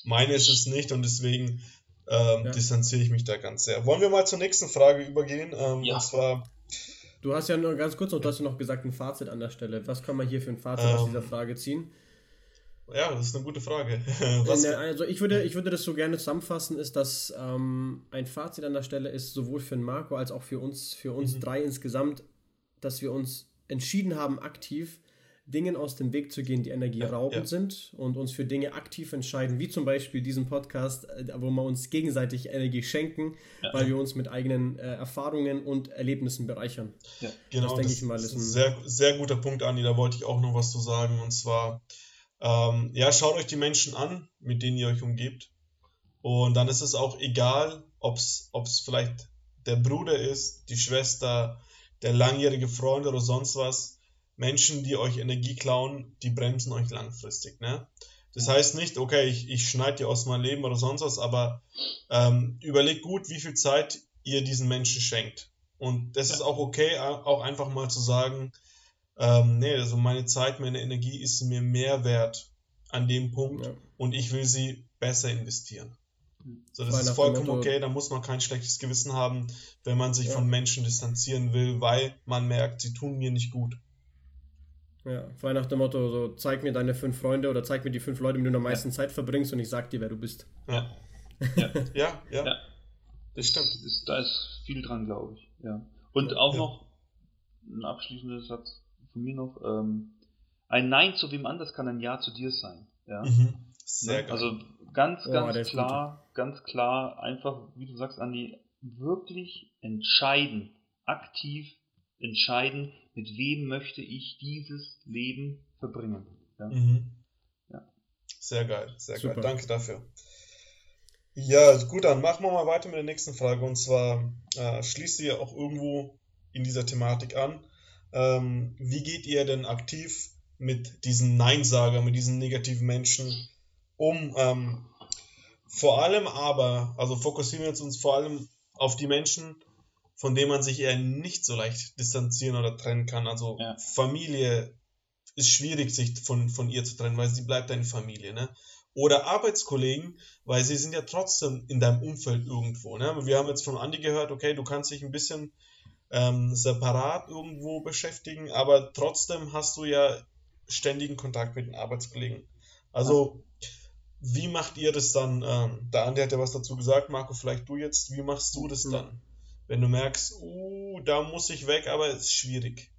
Meine ist es nicht und deswegen ähm, distanziere ich mich da ganz sehr. Wollen wir mal zur nächsten Frage übergehen? Ähm, ja. Und zwar Du hast ja nur ganz kurz noch, du hast ja noch gesagt, ein Fazit an der Stelle. Was kann man hier für ein Fazit ähm, aus dieser Frage ziehen? Ja, das ist eine gute Frage. also ich würde, ich würde das so gerne zusammenfassen, ist, dass ähm, ein Fazit an der Stelle ist, sowohl für Marco als auch für uns, für uns mhm. drei insgesamt, dass wir uns entschieden haben, aktiv Dingen aus dem Weg zu gehen, die energieraubend ja, ja. sind und uns für Dinge aktiv entscheiden, wie zum Beispiel diesen Podcast, äh, wo wir uns gegenseitig Energie schenken, ja. weil wir uns mit eigenen äh, Erfahrungen und Erlebnissen bereichern. Genau, das denke ich mal ist ein sehr, sehr guter Punkt, Andi, da wollte ich auch noch was zu sagen und zwar, ähm, ja, schaut euch die Menschen an, mit denen ihr euch umgebt und dann ist es auch egal, ob es vielleicht der Bruder ist, die Schwester, der langjährige Freund oder sonst was Menschen, die euch Energie klauen, die bremsen euch langfristig. Ne? Das heißt nicht, okay, ich, ich schneide dir aus meinem Leben oder sonst was, aber ähm, überlegt gut, wie viel Zeit ihr diesen Menschen schenkt. Und das ja. ist auch okay, auch einfach mal zu sagen, ähm, nee, also meine Zeit, meine Energie ist mir mehr wert an dem Punkt ja. und ich will sie besser investieren. So, das ist vollkommen okay, da muss man kein schlechtes Gewissen haben, wenn man sich ja. von Menschen distanzieren will, weil man merkt, sie tun mir nicht gut. Ja, frei nach dem Motto, so zeig mir deine fünf Freunde oder zeig mir die fünf Leute, mit denen du am meisten ja. Zeit verbringst und ich sag dir, wer du bist. Ja. Ja, ja, ja. ja. Das stimmt. Das, da ist viel dran, glaube ich. Ja. Und auch noch ein abschließender Satz von mir noch. Ähm, ein Nein zu wem anders kann ein Ja zu dir sein. Ja. Mhm. Sehr ne? geil. Also ganz, oh, ganz oh, klar, ganz klar, einfach, wie du sagst, Andi, wirklich entscheiden, aktiv entscheiden, mit wem möchte ich dieses Leben verbringen. Ja? Mhm. ja. Sehr geil, sehr Super. geil. Danke dafür. Ja, gut, dann machen wir mal weiter mit der nächsten Frage. Und zwar äh, schließt ihr auch irgendwo in dieser Thematik an. Ähm, wie geht ihr denn aktiv mit diesen Neinsager, mit diesen negativen Menschen um? Ähm, vor allem aber, also fokussieren wir jetzt uns vor allem auf die Menschen, von dem man sich eher nicht so leicht distanzieren oder trennen kann. Also ja. Familie ist schwierig, sich von, von ihr zu trennen, weil sie bleibt deine Familie, ne? Oder Arbeitskollegen, weil sie sind ja trotzdem in deinem Umfeld irgendwo, ne? Wir haben jetzt von Andi gehört, okay, du kannst dich ein bisschen ähm, separat irgendwo beschäftigen, aber trotzdem hast du ja ständigen Kontakt mit den Arbeitskollegen. Also, ja. wie macht ihr das dann? Ähm, der Andi hat ja was dazu gesagt, Marco, vielleicht du jetzt, wie machst du das dann? Wenn du merkst, uh, da muss ich weg, aber es ist schwierig.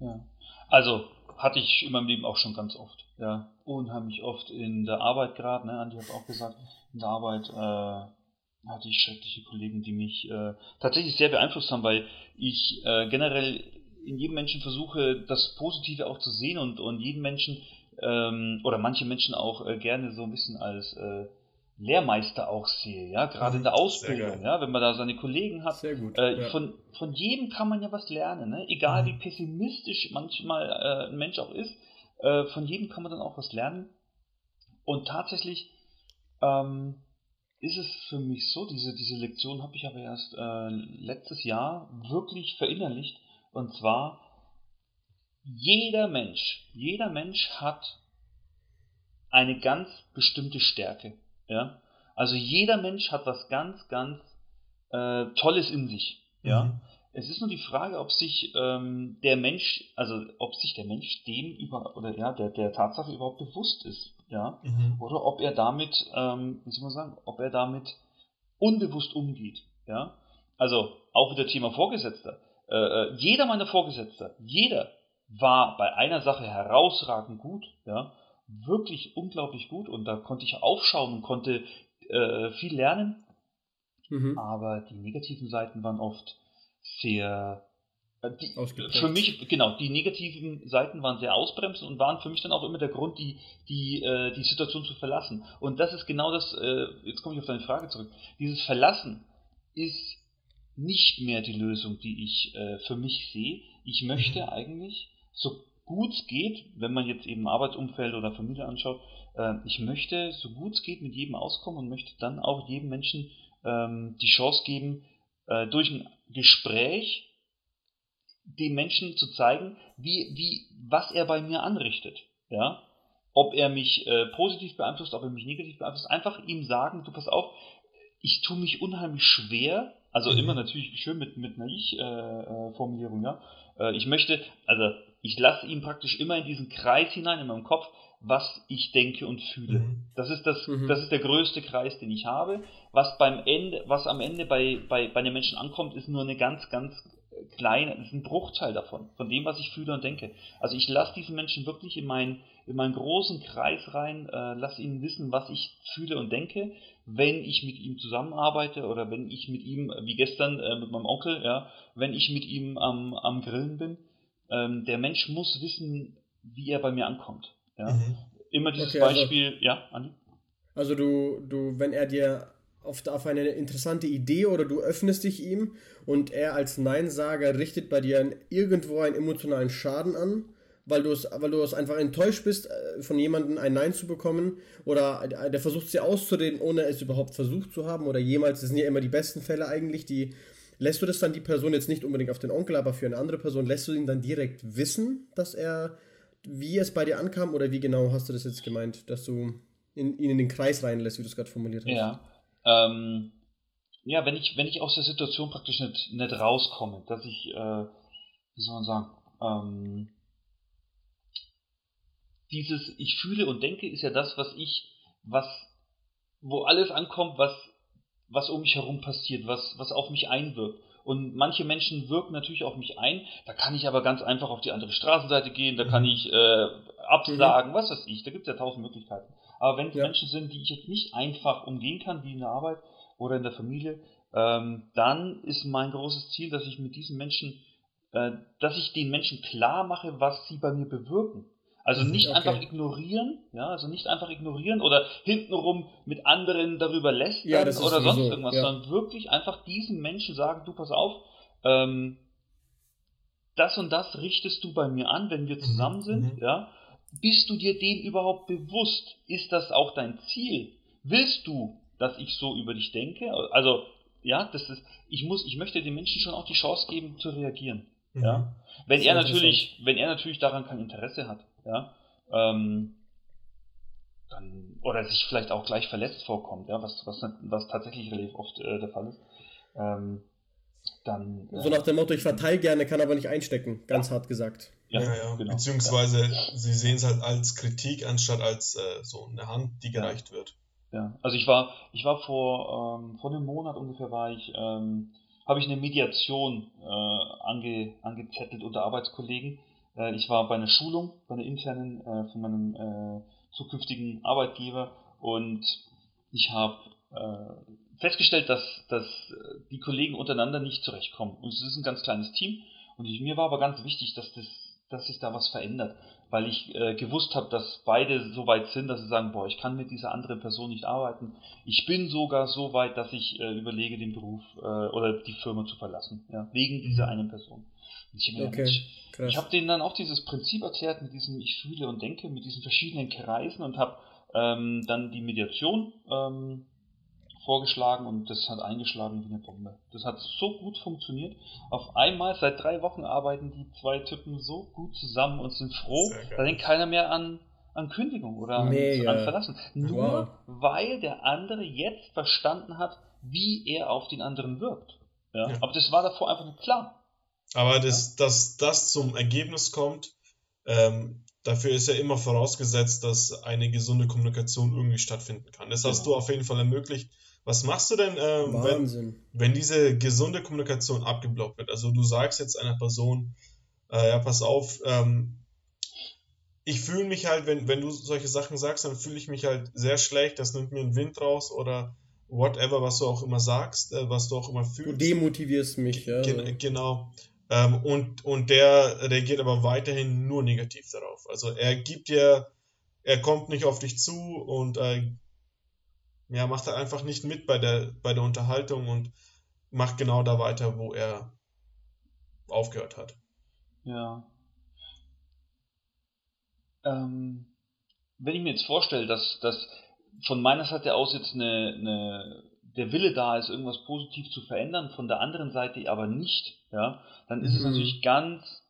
Ja. Also hatte ich in meinem Leben auch schon ganz oft. Ja, unheimlich oft in der Arbeit gerade, ne, Andi hat auch gesagt, in der Arbeit äh, hatte ich schreckliche Kollegen, die mich äh, tatsächlich sehr beeinflusst haben, weil ich äh, generell in jedem Menschen versuche, das Positive auch zu sehen und, und jeden Menschen ähm, oder manche Menschen auch äh, gerne so ein bisschen als äh, Lehrmeister auch sehe, ja, gerade in der Ausbildung, ja, wenn man da seine Kollegen hat. Sehr gut. Äh, ja. von, von jedem kann man ja was lernen, ne? egal mhm. wie pessimistisch manchmal äh, ein Mensch auch ist, äh, von jedem kann man dann auch was lernen. Und tatsächlich ähm, ist es für mich so, diese, diese Lektion habe ich aber erst äh, letztes Jahr wirklich verinnerlicht. Und zwar, jeder Mensch, jeder Mensch hat eine ganz bestimmte Stärke. Ja? Also jeder Mensch hat was ganz, ganz äh, Tolles in sich. Ja? Mhm. Es ist nur die Frage, ob sich ähm, der Mensch, also ob sich der Mensch dem über oder ja, der, der Tatsache überhaupt bewusst ist, ja, mhm. oder ob er damit, ähm, wie soll man sagen, ob er damit unbewusst umgeht, ja. Also auch wieder Thema Vorgesetzter. Äh, äh jeder meiner Vorgesetzter, jeder war bei einer Sache herausragend gut, ja, wirklich unglaublich gut und da konnte ich aufschauen und konnte äh, viel lernen. Mhm. Aber die negativen Seiten waren oft sehr äh, die, für mich, genau, die negativen Seiten waren sehr ausbremsend und waren für mich dann auch immer der Grund, die, die, äh, die Situation zu verlassen. Und das ist genau das, äh, jetzt komme ich auf deine Frage zurück, dieses Verlassen ist nicht mehr die Lösung, die ich äh, für mich sehe. Ich möchte mhm. eigentlich so gut es geht, wenn man jetzt eben Arbeitsumfeld oder Familie anschaut, äh, ich möchte so gut es geht mit jedem auskommen und möchte dann auch jedem Menschen ähm, die Chance geben, äh, durch ein Gespräch dem Menschen zu zeigen, wie, wie, was er bei mir anrichtet. Ja? Ob er mich äh, positiv beeinflusst, ob er mich negativ beeinflusst, einfach ihm sagen, du pass auf, ich tue mich unheimlich schwer, also mhm. immer natürlich schön mit, mit einer Ich-Formulierung, äh, ja. Äh, ich möchte, also ich lasse ihn praktisch immer in diesen Kreis hinein in meinem Kopf, was ich denke und fühle. Mhm. Das ist das, mhm. das ist der größte Kreis, den ich habe. Was beim Ende, was am Ende bei, bei, bei den Menschen ankommt, ist nur eine ganz, ganz kleine, ist ein Bruchteil davon, von dem, was ich fühle und denke. Also ich lasse diesen Menschen wirklich in meinen, in meinen großen Kreis rein, äh, lasse ihnen wissen, was ich fühle und denke, wenn ich mit ihm zusammenarbeite oder wenn ich mit ihm, wie gestern äh, mit meinem Onkel, ja, wenn ich mit ihm am, am Grillen bin ähm, der Mensch muss wissen, wie er bei mir ankommt. Ja? Mhm. Immer dieses okay, also Beispiel, also, ja, Andi? Also du, du, wenn er dir auf, auf eine interessante Idee oder du öffnest dich ihm und er als Neinsager richtet bei dir irgendwo einen emotionalen Schaden an, weil du es, weil du es einfach enttäuscht bist, äh, von jemandem ein Nein zu bekommen oder der versucht sie auszureden, ohne es überhaupt versucht zu haben oder jemals, das sind ja immer die besten Fälle eigentlich, die Lässt du das dann die Person jetzt nicht unbedingt auf den Onkel, aber für eine andere Person, lässt du ihn dann direkt wissen, dass er, wie es bei dir ankam oder wie genau hast du das jetzt gemeint, dass du in, ihn in den Kreis reinlässt, wie du es gerade formuliert hast? Ja, ähm, ja, wenn ich, wenn ich aus der Situation praktisch nicht, nicht rauskomme, dass ich, äh, wie soll man sagen, ähm, dieses Ich fühle und denke ist ja das, was ich, was, wo alles ankommt, was was um mich herum passiert, was, was auf mich einwirkt. Und manche Menschen wirken natürlich auf mich ein. Da kann ich aber ganz einfach auf die andere Straßenseite gehen, da kann mhm. ich äh, absagen, mhm. was weiß ich. Da gibt es ja tausend Möglichkeiten. Aber wenn es ja. Menschen sind, die ich jetzt nicht einfach umgehen kann, wie in der Arbeit oder in der Familie, ähm, dann ist mein großes Ziel, dass ich mit diesen Menschen, äh, dass ich den Menschen klar mache, was sie bei mir bewirken. Also mhm, nicht okay. einfach ignorieren, ja, also nicht einfach ignorieren oder hintenrum mit anderen darüber lästern ja, oder sonst irgendwas, ja. sondern wirklich einfach diesen Menschen sagen, du pass auf, ähm, das und das richtest du bei mir an, wenn wir mhm, zusammen sind, mhm. ja. Bist du dir dem überhaupt bewusst? Ist das auch dein Ziel? Willst du, dass ich so über dich denke? Also, ja, das ist, ich muss, ich möchte den Menschen schon auch die Chance geben zu reagieren. Mhm. Ja. Wenn er natürlich, wenn er natürlich daran kein Interesse hat ja, ähm, dann, oder sich vielleicht auch gleich verletzt vorkommt, ja, was, was, was tatsächlich relativ oft äh, der Fall ist, ähm, dann. Äh, so nach dem Motto, ich verteile gerne, kann aber nicht einstecken, ganz ja. hart gesagt. Ja, ja, ja. Genau. beziehungsweise ja. sie sehen es halt als Kritik anstatt als äh, so eine Hand, die gereicht wird. Ja, also ich war, ich war vor, ähm, vor einem Monat ungefähr war ich, ähm, habe ich eine Mediation äh, ange, angezettelt unter Arbeitskollegen äh, ich war bei einer Schulung, bei einer internen äh, von meinem äh, zukünftigen Arbeitgeber und ich habe äh, festgestellt, dass, dass die Kollegen untereinander nicht zurechtkommen. Und es ist ein ganz kleines Team und ich, mir war aber ganz wichtig, dass das dass sich da was verändert, weil ich äh, gewusst habe, dass beide so weit sind, dass sie sagen, boah, ich kann mit dieser anderen Person nicht arbeiten. Ich bin sogar so weit, dass ich äh, überlege, den Beruf oder die Firma zu verlassen, ja, wegen dieser einen Person. Ich habe okay, hab denen dann auch dieses Prinzip erklärt mit diesem Ich fühle und denke, mit diesen verschiedenen Kreisen und habe ähm, dann die Mediation ähm, vorgeschlagen und das hat eingeschlagen wie eine Bombe. Das hat so gut funktioniert. Auf einmal, seit drei Wochen arbeiten die zwei Typen so gut zusammen und sind froh, da denkt keiner mehr an, an Kündigung oder an, an Verlassen. Nur wow. weil der andere jetzt verstanden hat, wie er auf den anderen wirkt. Ja? ja. Aber das war davor einfach nicht klar. Aber das, ja? dass das zum Ergebnis kommt, ähm, dafür ist ja immer vorausgesetzt, dass eine gesunde Kommunikation irgendwie stattfinden kann. Das hast genau. du auf jeden Fall ermöglicht. Was machst du denn, äh, wenn, wenn diese gesunde Kommunikation abgeblockt wird? Also du sagst jetzt einer Person, äh, ja, pass auf, ähm, ich fühle mich halt, wenn, wenn du solche Sachen sagst, dann fühle ich mich halt sehr schlecht, das nimmt mir einen Wind raus oder whatever, was du auch immer sagst, äh, was du auch immer fühlst. Du demotivierst mich, ja. Gen genau. Ähm, und, und der reagiert aber weiterhin nur negativ darauf. Also er gibt dir, er kommt nicht auf dich zu und äh, ja, macht er einfach nicht mit bei der, bei der Unterhaltung und macht genau da weiter, wo er aufgehört hat. Ja. Ähm, wenn ich mir jetzt vorstelle, dass, dass von meiner Seite aus jetzt eine, eine, der Wille da ist, irgendwas positiv zu verändern, von der anderen Seite aber nicht, ja, dann ist mhm. es natürlich ganz.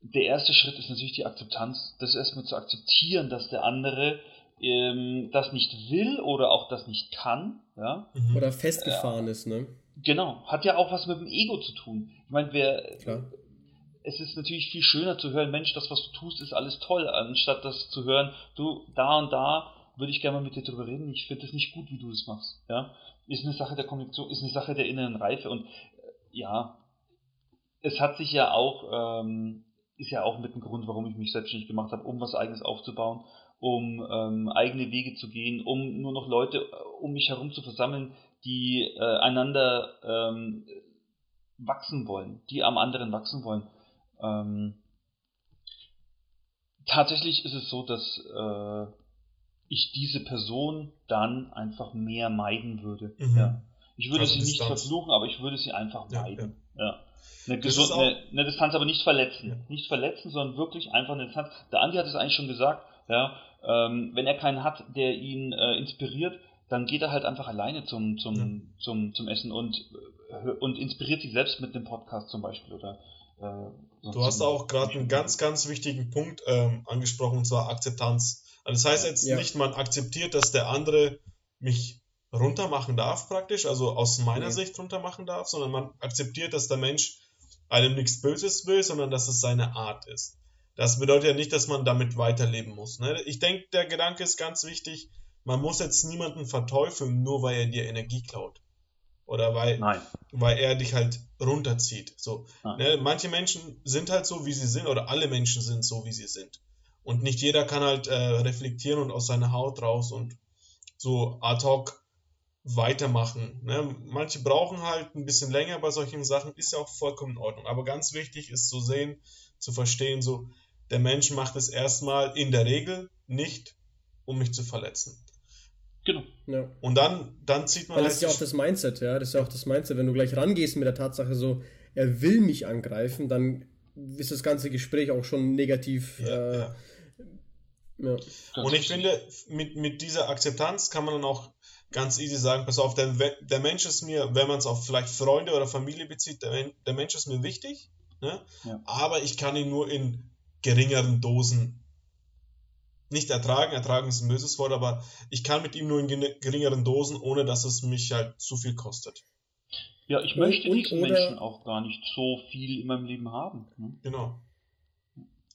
Der erste Schritt ist natürlich die Akzeptanz, das erstmal zu akzeptieren, dass der andere ähm, das nicht will oder auch das nicht kann. Ja? Mhm. Oder festgefahren äh, ist, ne? Genau, hat ja auch was mit dem Ego zu tun. Ich meine, wer. Klar. Es ist natürlich viel schöner zu hören, Mensch, das, was du tust, ist alles toll, anstatt das zu hören, du, da und da würde ich gerne mal mit dir drüber reden, ich finde es nicht gut, wie du es machst. Ja? Ist eine Sache der Kommunikation, ist eine Sache der inneren Reife und äh, ja, es hat sich ja auch, ähm, ist ja auch mit dem Grund, warum ich mich selbstständig gemacht habe, um was eigenes aufzubauen um ähm, eigene Wege zu gehen, um nur noch Leute äh, um mich herum zu versammeln, die äh, einander ähm, wachsen wollen, die am anderen wachsen wollen. Ähm, tatsächlich ist es so, dass äh, ich diese Person dann einfach mehr meiden würde. Mhm. Ja. Ich würde also sie Distanz. nicht verfluchen, aber ich würde sie einfach meiden. Ja. ja. Eine, gesund, eine, eine, Distanz aber nicht verletzen. Ja. Nicht verletzen, sondern wirklich einfach eine Distanz. Der Andi hat es eigentlich schon gesagt, ja, ähm, wenn er keinen hat, der ihn äh, inspiriert, dann geht er halt einfach alleine zum, zum, ja. zum, zum Essen und, äh, und inspiriert sich selbst mit dem Podcast zum Beispiel oder äh, Du hast auch gerade einen ganz, ganz wichtigen Punkt ähm, angesprochen, und zwar Akzeptanz. Also das heißt jetzt ja. nicht, man akzeptiert, dass der andere mich runtermachen darf praktisch, also aus meiner ja. Sicht runtermachen darf, sondern man akzeptiert, dass der Mensch einem nichts Böses will, sondern dass es seine Art ist. Das bedeutet ja nicht, dass man damit weiterleben muss. Ne? Ich denke, der Gedanke ist ganz wichtig. Man muss jetzt niemanden verteufeln, nur weil er dir Energie klaut. Oder weil, weil er dich halt runterzieht. So, ne? Manche Menschen sind halt so, wie sie sind, oder alle Menschen sind so, wie sie sind. Und nicht jeder kann halt äh, reflektieren und aus seiner Haut raus und so ad hoc weitermachen. Ne? Manche brauchen halt ein bisschen länger bei solchen Sachen, ist ja auch vollkommen in Ordnung. Aber ganz wichtig ist zu sehen, zu verstehen, so, der Mensch macht es erstmal in der Regel nicht, um mich zu verletzen. Genau. Ja. Und dann, dann zieht man. Weil das ist ja auch das Mindset, ja. Das ist ja auch das Mindset. Wenn du gleich rangehst mit der Tatsache so, er will mich angreifen, dann ist das ganze Gespräch auch schon negativ. Ja, äh, ja. Ja. Und ich finde, mit, mit dieser Akzeptanz kann man dann auch ganz easy sagen, pass auf, der, der Mensch ist mir, wenn man es auf vielleicht Freunde oder Familie bezieht, der, der Mensch ist mir wichtig, ne? aber ich kann ihn nur in geringeren Dosen nicht ertragen. Ertragen ist ein böses Wort, aber ich kann mit ihm nur in geringeren Dosen, ohne dass es mich halt zu viel kostet. Ja, ich möchte und, diesen Menschen auch gar nicht so viel in meinem Leben haben. Ne? Genau.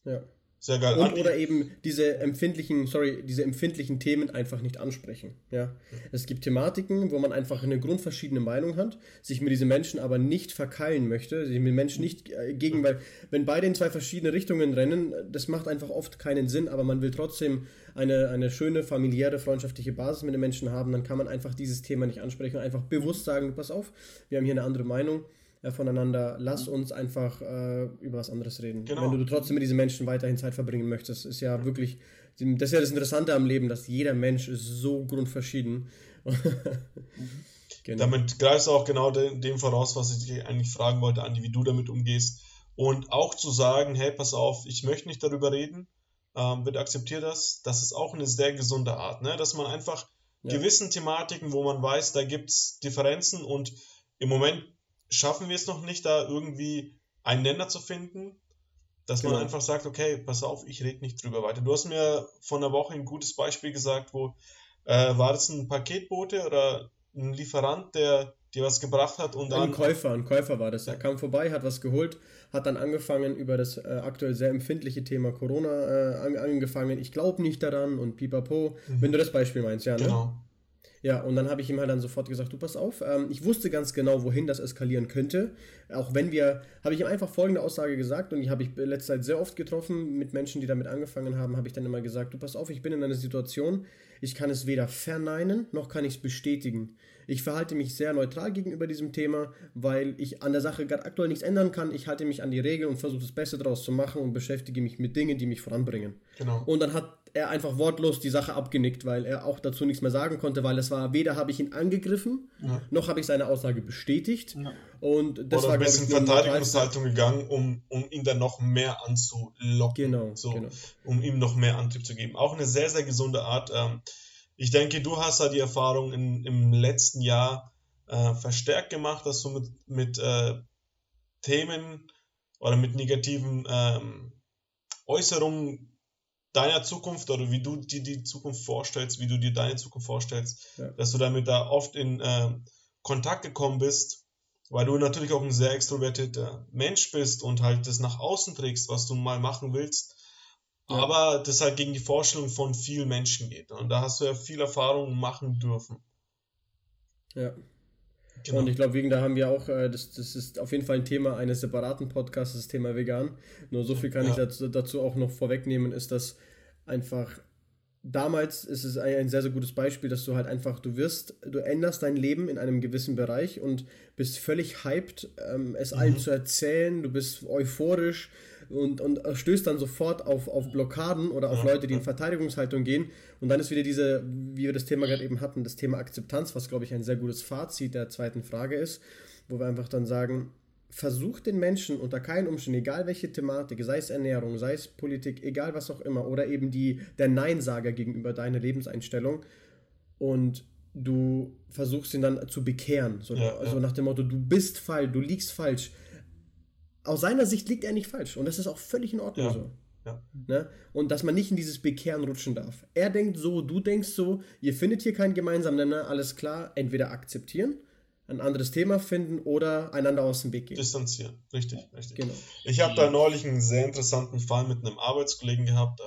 Ja. Sehr geil. Und, oder eben diese empfindlichen, sorry, diese empfindlichen Themen einfach nicht ansprechen. Ja? Es gibt Thematiken, wo man einfach eine grundverschiedene Meinung hat, sich mit diesen Menschen aber nicht verkeilen möchte, sich mit Menschen nicht äh, gegen, weil wenn beide in zwei verschiedene Richtungen rennen, das macht einfach oft keinen Sinn, aber man will trotzdem eine, eine schöne, familiäre, freundschaftliche Basis mit den Menschen haben, dann kann man einfach dieses Thema nicht ansprechen, einfach bewusst sagen, pass auf, wir haben hier eine andere Meinung äh, voneinander. Lass mhm. uns einfach äh, über was anderes reden. Genau. Wenn du trotzdem mit diesen Menschen weiterhin Zeit verbringen möchtest, ist ja wirklich, das ist ja das Interessante am Leben, dass jeder Mensch ist so grundverschieden. genau. Damit greifst du auch genau dem, dem voraus, was ich dich eigentlich fragen wollte, Andi, wie du damit umgehst. Und auch zu sagen, hey, pass auf, ich möchte nicht darüber reden, ähm, bitte akzeptiere das. Das ist auch eine sehr gesunde Art, ne? dass man einfach ja. gewissen Thematiken, wo man weiß, da gibt es Differenzen und im Moment schaffen wir es noch nicht, da irgendwie einen Nenner zu finden, dass genau. man einfach sagt, okay, pass auf, ich rede nicht drüber weiter. Du hast mir vor einer Woche ein gutes Beispiel gesagt, wo äh, war das ein Paketbote oder ein Lieferant, der dir was gebracht hat und dann. Ein Käufer, ein Käufer war das. Er kam vorbei, hat was geholt, hat dann angefangen über das äh, aktuell sehr empfindliche Thema Corona äh, angefangen. Ich glaube nicht daran und pipapo. Mhm. Wenn du das Beispiel meinst, ja, ne? Ja, und dann habe ich ihm halt dann sofort gesagt, du pass auf, ähm, ich wusste ganz genau, wohin das eskalieren könnte. Auch wenn wir, habe ich ihm einfach folgende Aussage gesagt und die habe ich letzte Zeit sehr oft getroffen mit Menschen, die damit angefangen haben, habe ich dann immer gesagt, du pass auf, ich bin in einer Situation, ich kann es weder verneinen, noch kann ich es bestätigen. Ich verhalte mich sehr neutral gegenüber diesem Thema, weil ich an der Sache gerade aktuell nichts ändern kann. Ich halte mich an die Regeln und versuche das Beste daraus zu machen und beschäftige mich mit Dingen, die mich voranbringen. Genau. Und dann hat er einfach wortlos die Sache abgenickt, weil er auch dazu nichts mehr sagen konnte, weil es war, weder habe ich ihn angegriffen, ja. noch habe ich seine Aussage bestätigt. Ja. Und das Oder war, ein bisschen Verteidigungshaltung gegangen, um, um ihn dann noch mehr anzulocken. Genau, so, genau. Um ihm noch mehr Antrieb zu geben. Auch eine sehr, sehr gesunde Art. Ähm, ich denke, du hast da die Erfahrung in, im letzten Jahr äh, verstärkt gemacht, dass du mit, mit äh, Themen oder mit negativen ähm, Äußerungen deiner Zukunft oder wie du dir die Zukunft vorstellst, wie du dir deine Zukunft vorstellst, ja. dass du damit da oft in äh, Kontakt gekommen bist, weil du natürlich auch ein sehr extrovertierter Mensch bist und halt das nach außen trägst, was du mal machen willst ja. Aber das halt gegen die Vorstellung von vielen Menschen geht. Und da hast du ja viel Erfahrung machen dürfen. Ja. Genau. Und ich glaube, wegen da haben wir auch, äh, das, das ist auf jeden Fall ein Thema eines separaten Podcasts, das Thema vegan. Nur so viel kann ja. ich dazu, dazu auch noch vorwegnehmen, ist, dass einfach damals ist es ein, sehr, sehr gutes Beispiel, dass du halt einfach, du wirst, du änderst dein Leben in einem gewissen Bereich und bist völlig hyped, ähm, es mhm. allen zu erzählen, du bist euphorisch, und, und stößt dann sofort auf, auf Blockaden oder auf Leute, die in Verteidigungshaltung gehen. Und dann ist wieder diese, wie wir das Thema gerade eben hatten, das Thema Akzeptanz, was glaube ich ein sehr gutes Fazit der zweiten Frage ist, wo wir einfach dann sagen, versucht den Menschen unter keinen Umständen, egal welche Thematik, sei es Ernährung, sei es Politik, egal was auch immer, oder eben die, der Neinsager gegenüber deiner Lebenseinstellung und du versuchst ihn dann zu bekehren. So, ja, also ja. nach dem Motto, du bist falsch, du liegst falsch aus seiner Sicht liegt er nicht falsch und das ist auch völlig in Ordnung ja. so. Ja. Ne? Und dass man nicht in dieses Bekehren rutschen darf. Er denkt so, du denkst so, ihr findet hier keinen gemeinsamen Nenner, alles klar, entweder akzeptieren, ein anderes Thema finden oder einander aus dem Weg gehen. Distanzieren, richtig, richtig. Genau. Ich habe da neulich einen sehr interessanten Fall mit einem Arbeitskollegen gehabt.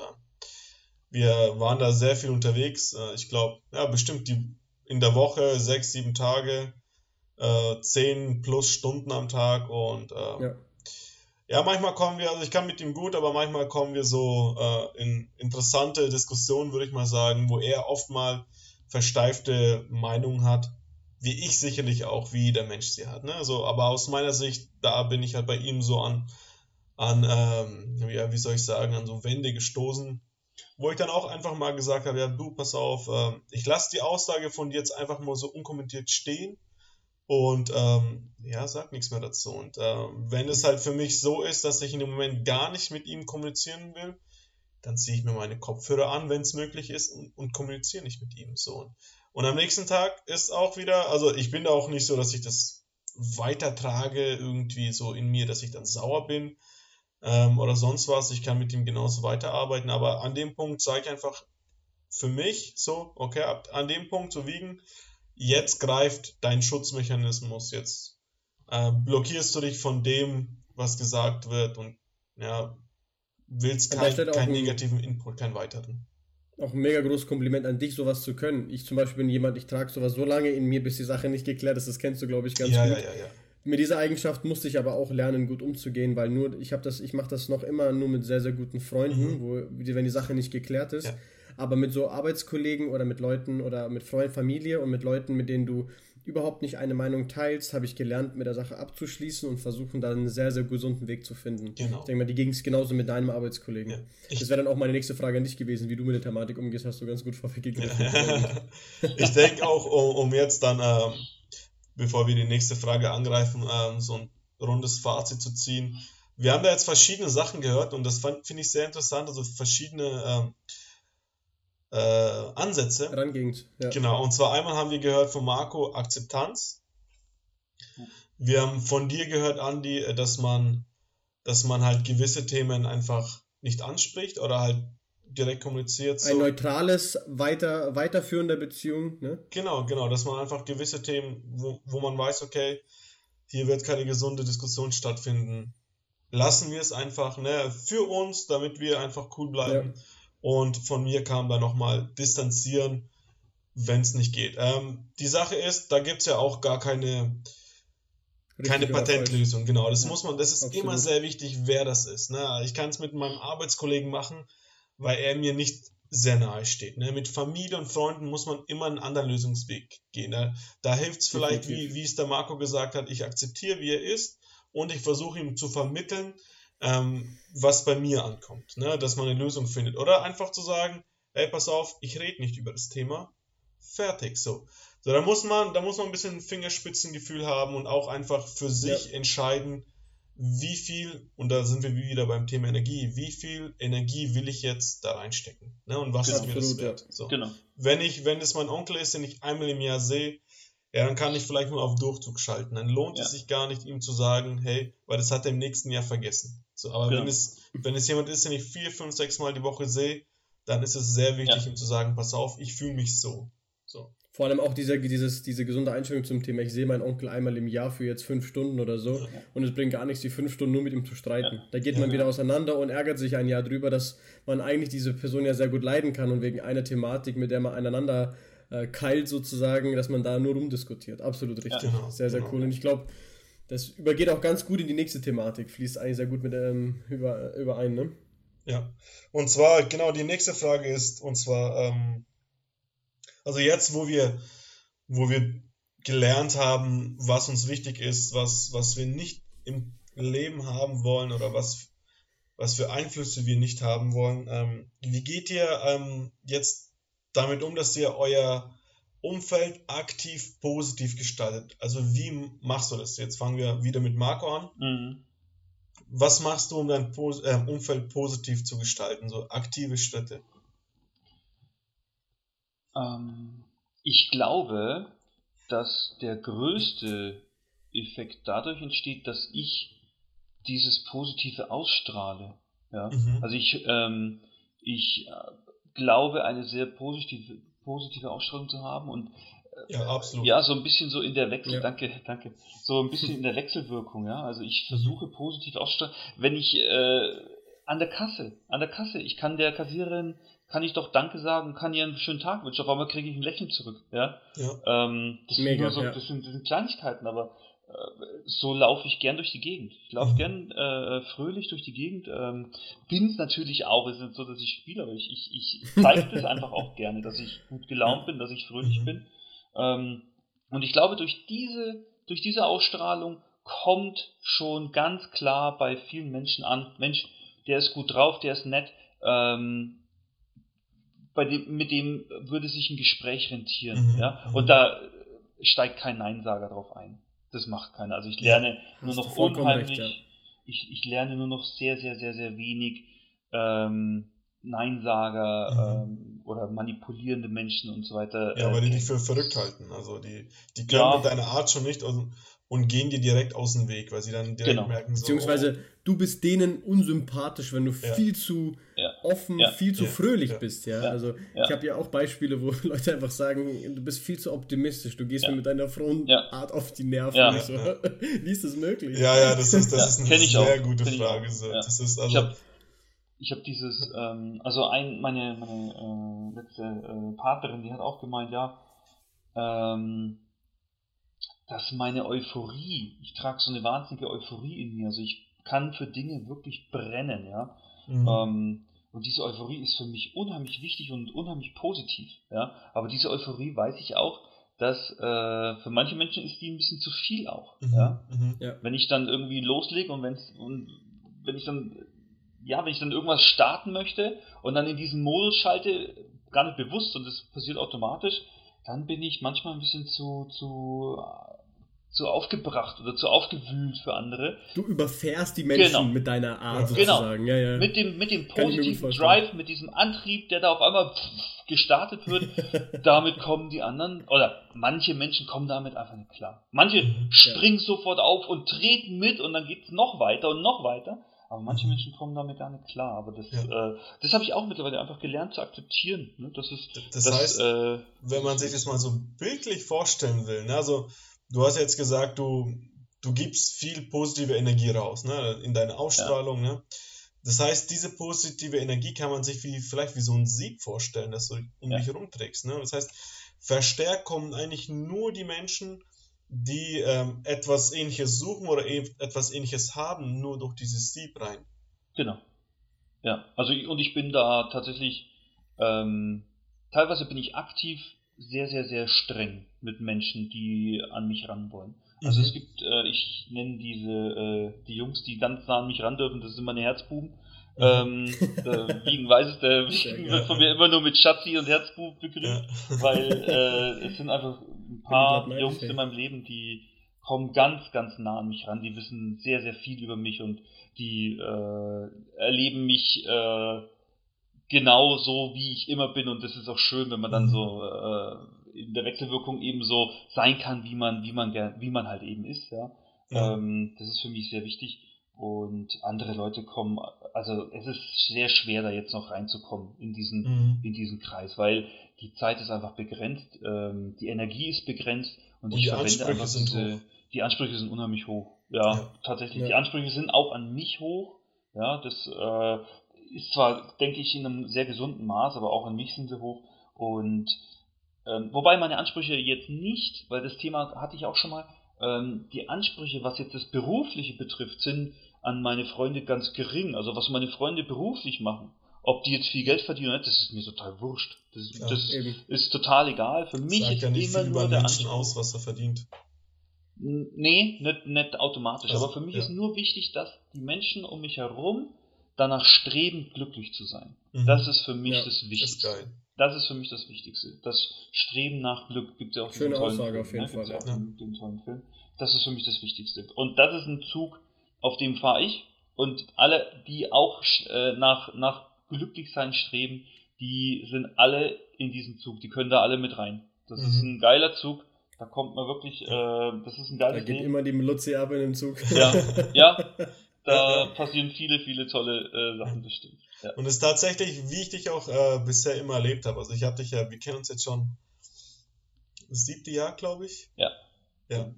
Wir waren da sehr viel unterwegs. Äh, ich glaube, ja, bestimmt die in der Woche sechs, sieben Tage, äh, zehn plus Stunden am Tag und äh, ja ja, manchmal kommen wir, also ich kann mit ihm gut, aber manchmal kommen wir so äh, in interessante Diskussionen, würde ich mal sagen, wo er oft mal versteifte Meinungen hat, wie ich sicherlich auch, wie der Mensch sie hat. Ne? Also, aber aus meiner Sicht, da bin ich halt bei ihm so an, an ähm, ja, wie soll ich sagen, an so Wände gestoßen, wo ich dann auch einfach mal gesagt habe, ja, du, pass auf, äh, ich lasse die Aussage von dir jetzt einfach mal so unkommentiert stehen und ähm, ja, sag nichts mehr dazu. Und äh, wenn es halt für mich so ist, dass ich in dem Moment gar nicht mit ihm kommunizieren will, dann ziehe ich mir meine Kopfhörer an, wenn es möglich ist, und, und kommuniziere nicht mit ihm. So. Und am nächsten Tag ist auch wieder, also ich bin da auch nicht so, dass ich das weitertrage, irgendwie so in mir, dass ich dann sauer bin ähm, oder sonst was. Ich kann mit ihm genauso weiterarbeiten, aber an dem Punkt sage ich einfach für mich so, okay, ab, an dem Punkt zu wiegen, jetzt greift dein Schutzmechanismus, jetzt äh, blockierst du dich von dem, was gesagt wird und ja, willst kein, keinen negativen Input, keinen weiteren. Auch ein mega großes Kompliment an dich, sowas zu können. Ich zum Beispiel bin jemand, ich trage sowas so lange in mir, bis die Sache nicht geklärt ist. Das kennst du, glaube ich, ganz ja, gut. Ja, ja. Mit dieser Eigenschaft musste ich aber auch lernen, gut umzugehen, weil nur ich habe das, ich mache das noch immer nur mit sehr, sehr guten Freunden, mhm. wo, wenn die Sache nicht geklärt ist. Aber mit so Arbeitskollegen oder mit Leuten oder mit Freunden, Familie und mit Leuten, mit denen du überhaupt nicht eine Meinung teilst, habe ich gelernt, mit der Sache abzuschließen und versuchen, da einen sehr, sehr gesunden Weg zu finden. Genau. Ich denke mal, die ging es genauso mit deinem Arbeitskollegen. Ja. Das wäre dann auch meine nächste Frage an dich gewesen, wie du mit der Thematik umgehst, hast du ganz gut vorweggegriffen. ich denke auch, um, um, jetzt dann, ähm, bevor wir die nächste Frage angreifen, ähm, so ein rundes Fazit zu ziehen. Wir haben da jetzt verschiedene Sachen gehört und das finde ich sehr interessant, also verschiedene ähm, äh, Ansätze. Herangehend, ja. Genau, und zwar einmal haben wir gehört von Marco Akzeptanz. Wir haben von dir gehört, Andi, dass man, dass man halt gewisse Themen einfach nicht anspricht oder halt direkt kommuniziert. So. Ein neutrales, weiter, weiterführen Beziehung. Ne? Genau, genau, dass man einfach gewisse Themen, wo, wo man weiß, okay, hier wird keine gesunde Diskussion stattfinden. Lassen wir es einfach ne, für uns, damit wir einfach cool bleiben. Ja. Und von mir kam da nochmal distanzieren, wenn es nicht geht. Ähm, die Sache ist, da gibt es ja auch gar keine, keine Patentlösung. Genau, das ja, muss man, das ist absolut. immer sehr wichtig, wer das ist. Ne? Ich kann es mit meinem Arbeitskollegen machen, weil er mir nicht sehr nahe steht. Ne? Mit Familie und Freunden muss man immer einen anderen Lösungsweg gehen. Ne? Da hilft es vielleicht, wie, wie es der Marco gesagt hat, ich akzeptiere, wie er ist und ich versuche ihm zu vermitteln, ähm, was bei mir ankommt, ne? dass man eine Lösung findet. Oder einfach zu sagen, ey, pass auf, ich rede nicht über das Thema. Fertig, so. So, da muss man, da muss man ein bisschen Fingerspitzengefühl haben und auch einfach für sich ja. entscheiden, wie viel, und da sind wir wieder beim Thema Energie, wie viel Energie will ich jetzt da reinstecken? Ne? Und was genau, ist mir das wert? So. Genau. Wenn ich, wenn es mein Onkel ist, den ich einmal im Jahr sehe, ja, dann kann ich vielleicht nur auf Durchzug schalten. Dann lohnt ja. es sich gar nicht, ihm zu sagen, hey, weil das hat er im nächsten Jahr vergessen. So, aber ja. wenn, es, wenn es jemand ist, den ich vier, fünf, sechs Mal die Woche sehe, dann ist es sehr wichtig, ja. ihm zu sagen, pass auf, ich fühle mich so. so. Vor allem auch diese, dieses, diese gesunde Einstellung zum Thema, ich sehe meinen Onkel einmal im Jahr für jetzt fünf Stunden oder so ja. und es bringt gar nichts, die fünf Stunden nur mit ihm zu streiten. Ja. Da geht man wieder auseinander und ärgert sich ein Jahr drüber, dass man eigentlich diese Person ja sehr gut leiden kann und wegen einer Thematik, mit der man einander äh, keilt sozusagen, dass man da nur rumdiskutiert. Absolut richtig. Genau, sehr, sehr genau. cool. Und ich glaube, das übergeht auch ganz gut in die nächste Thematik, fließt eigentlich sehr gut mit ähm, über, überein, ne? Ja. Und zwar, genau, die nächste Frage ist, und zwar, ähm, also jetzt, wo wir, wo wir gelernt haben, was uns wichtig ist, was, was wir nicht im Leben haben wollen oder was, was für Einflüsse wir nicht haben wollen, ähm, wie geht ihr ähm, jetzt damit um, dass ihr euer Umfeld aktiv positiv gestaltet. Also wie machst du das? Jetzt fangen wir wieder mit Marco an. Mhm. Was machst du, um dein äh, Umfeld positiv zu gestalten? So aktive Schritte. Ähm, ich glaube, dass der größte Effekt dadurch entsteht, dass ich dieses Positive ausstrahle. Ja? Mhm. Also ich, ähm, ich äh, glaube, eine sehr positive, positive Ausstrahlung zu haben und äh, ja, absolut. Ja, so ein bisschen so in der Wechsel, ja. danke, danke. So ein bisschen in der Wechselwirkung, ja. Also ich versuche positiv auszustrahlen. Wenn ich äh, an der Kasse, an der Kasse, ich kann der Kassiererin, kann ich doch Danke sagen, kann ihr einen schönen Tag wünschen, auf einmal kriege ich ein Lächeln zurück, ja. ja. Ähm, das, Mega, so, ja. das, sind, das sind Kleinigkeiten, aber so laufe ich gern durch die Gegend. Ich laufe mhm. gern äh, fröhlich durch die Gegend. Ähm, bin es natürlich auch. Es ist nicht so, dass ich spiele, aber ich, ich, ich zeige das einfach auch gerne, dass ich gut gelaunt bin, dass ich fröhlich mhm. bin. Ähm, und ich glaube, durch diese, durch diese Ausstrahlung kommt schon ganz klar bei vielen Menschen an, Mensch, der ist gut drauf, der ist nett, ähm, bei dem, mit dem würde sich ein Gespräch rentieren. Mhm. Ja? Und da steigt kein Neinsager drauf ein das macht keiner. Also ich lerne ja, nur noch unheimlich, recht, ja. ich, ich lerne nur noch sehr, sehr, sehr, sehr wenig ähm, Neinsager mhm. ähm, oder manipulierende Menschen und so weiter. Ja, äh, weil die dich für verrückt halten. Also die, die können ja. mit deiner Art schon nicht und, und gehen dir direkt aus dem Weg, weil sie dann direkt genau. merken, so. Beziehungsweise oh, du bist denen unsympathisch, wenn du ja. viel zu ja. offen, viel zu fröhlich bist. Ja, also ich habe ja auch Beispiele, wo Leute einfach sagen, du bist viel zu optimistisch, du gehst mir mit deiner frohen Art auf die Nerven. Ja. So. Wie ist das möglich? Ja, ja, das ist, das ist eine sehr auch. gute Frage. So. Das ist also, ich habe ich habe dieses, ähm, also ein, meine, meine äh, letzte äh, Partnerin, die hat auch gemeint, ja, ähm, dass meine Euphorie, ich trage so eine wahnsinnige Euphorie in mir, also ich kann für Dinge wirklich brennen, ja. Mhm. Ähm, Und diese Euphorie ist für mich unheimlich wichtig und unheimlich positiv. Ja? Aber diese Euphorie weiß ich auch, dass äh, für manche Menschen ist die ein bisschen zu viel auch. Mhm, ja? Mhm. ja? Wenn ich dann irgendwie loslege und, wenn's, und wenn ich dann ja, wenn ich dann irgendwas starten möchte und dann in diesen Modus schalte, gar nicht bewusst und das passiert automatisch, dann bin ich manchmal ein bisschen zu, zu zu aufgebracht oder zu aufgewühlt für andere. Du überfährst die Menschen genau. mit deiner Art genau. sozusagen. Genau. Ja, ja. Mit dem, mit dem positiven Drive, mit diesem Antrieb, der da auf einmal gestartet wird, damit kommen die anderen, oder manche Menschen kommen damit einfach nicht klar. Manche mhm. springen ja. sofort auf und treten mit und dann geht es noch weiter und noch weiter. Aber manche mhm. Menschen kommen damit gar nicht klar. Aber das, ja. äh, das habe ich auch mittlerweile einfach gelernt zu akzeptieren. Ne? Das, ist, das, das heißt, äh, wenn man sich das mal so bildlich vorstellen will, ne? also du hast jetzt gesagt, du, du gibst viel positive Energie raus, ne, in deine Ausstrahlung, ja. ne? Das heißt, diese positive Energie kann man sich wie, vielleicht wie so ein Sieg vorstellen, das du um ja. dich rumträgst, ne? Das heißt, verstärkt kommen eigentlich nur die Menschen, die ähm, etwas ähnliches suchen oder e etwas ähnliches haben, nur durch dieses Sieb rein. Genau. Ja, also und ich bin da tatsächlich, ähm, teilweise bin ich aktiv sehr, sehr, sehr streng mit Menschen, die an mich ran wollen. Also mhm. es gibt, äh, ich nenne diese, äh, die Jungs, die ganz nah an mich ran dürfen, das sind meine Herzbuben. Mhm. Ähm, äh, Wiegen weiß es, der Wiegen wird von mir immer nur mit Schatzi und Herzbub begrüßt, ja. weil äh, es sind einfach ein paar Jungs in meinem Leben, die kommen ganz, ganz nah an mich ran, die wissen sehr, sehr viel über mich und die äh, erleben mich äh, genau so, wie ich immer bin und das ist auch schön, wenn man dann mhm. so äh, in der Wechselwirkung eben so sein kann, wie man, wie man gern, wie man halt eben ist, ja. ja. Ähm, das ist für mich sehr wichtig. Und andere Leute kommen, also es ist sehr schwer, da jetzt noch reinzukommen in diesen, mhm. in diesen Kreis, weil die Zeit ist einfach begrenzt, ähm, die Energie ist begrenzt und, und ich verwende einfach diese, die Ansprüche sind unheimlich hoch. Ja, ja. tatsächlich. Ja. Die Ansprüche sind auch an mich hoch. Ja, das äh, ist zwar, denke ich, in einem sehr gesunden Maß, aber auch an mich sind sie hoch. Und ähm, wobei meine Ansprüche jetzt nicht, weil das Thema hatte ich auch schon mal, ähm, die Ansprüche, was jetzt das Berufliche betrifft, sind an meine Freunde ganz gering. Also was meine Freunde beruflich machen, ob die jetzt viel Geld verdienen oder nicht, das ist mir total wurscht. Das, ist, ja, das ist, total egal. Für mich Sagt ist ja nicht immer viel nur der Menschen Anspruch. aus, was er verdient. Nee, nicht, nicht automatisch. Also, aber für mich ja. ist nur wichtig, dass die Menschen um mich herum danach streben, glücklich zu sein. Mhm. Das ist für mich ja, das Wichtigste. Ist das ist für mich das Wichtigste. Das Streben nach Glück gibt ja auch Schöne tollen Aussage Film, auf jeden ne? Fall. Ja. Den, den tollen Film. Das ist für mich das Wichtigste. Und das ist ein Zug, auf dem fahre ich. Und alle, die auch äh, nach, nach Glücklichsein streben, die sind alle in diesem Zug. Die können da alle mit rein. Das mhm. ist ein geiler Zug. Da kommt man wirklich, äh, das ist ein geiles Da geht Ding. immer die Melodie ab in dem Zug. Ja, ja. Da passieren viele, viele tolle äh, Sachen, das stimmt. Ja. Und es ist tatsächlich, wie ich dich auch äh, bisher immer erlebt habe. Also ich habe dich ja, wir kennen uns jetzt schon das siebte Jahr, glaube ich. Ja. Ja.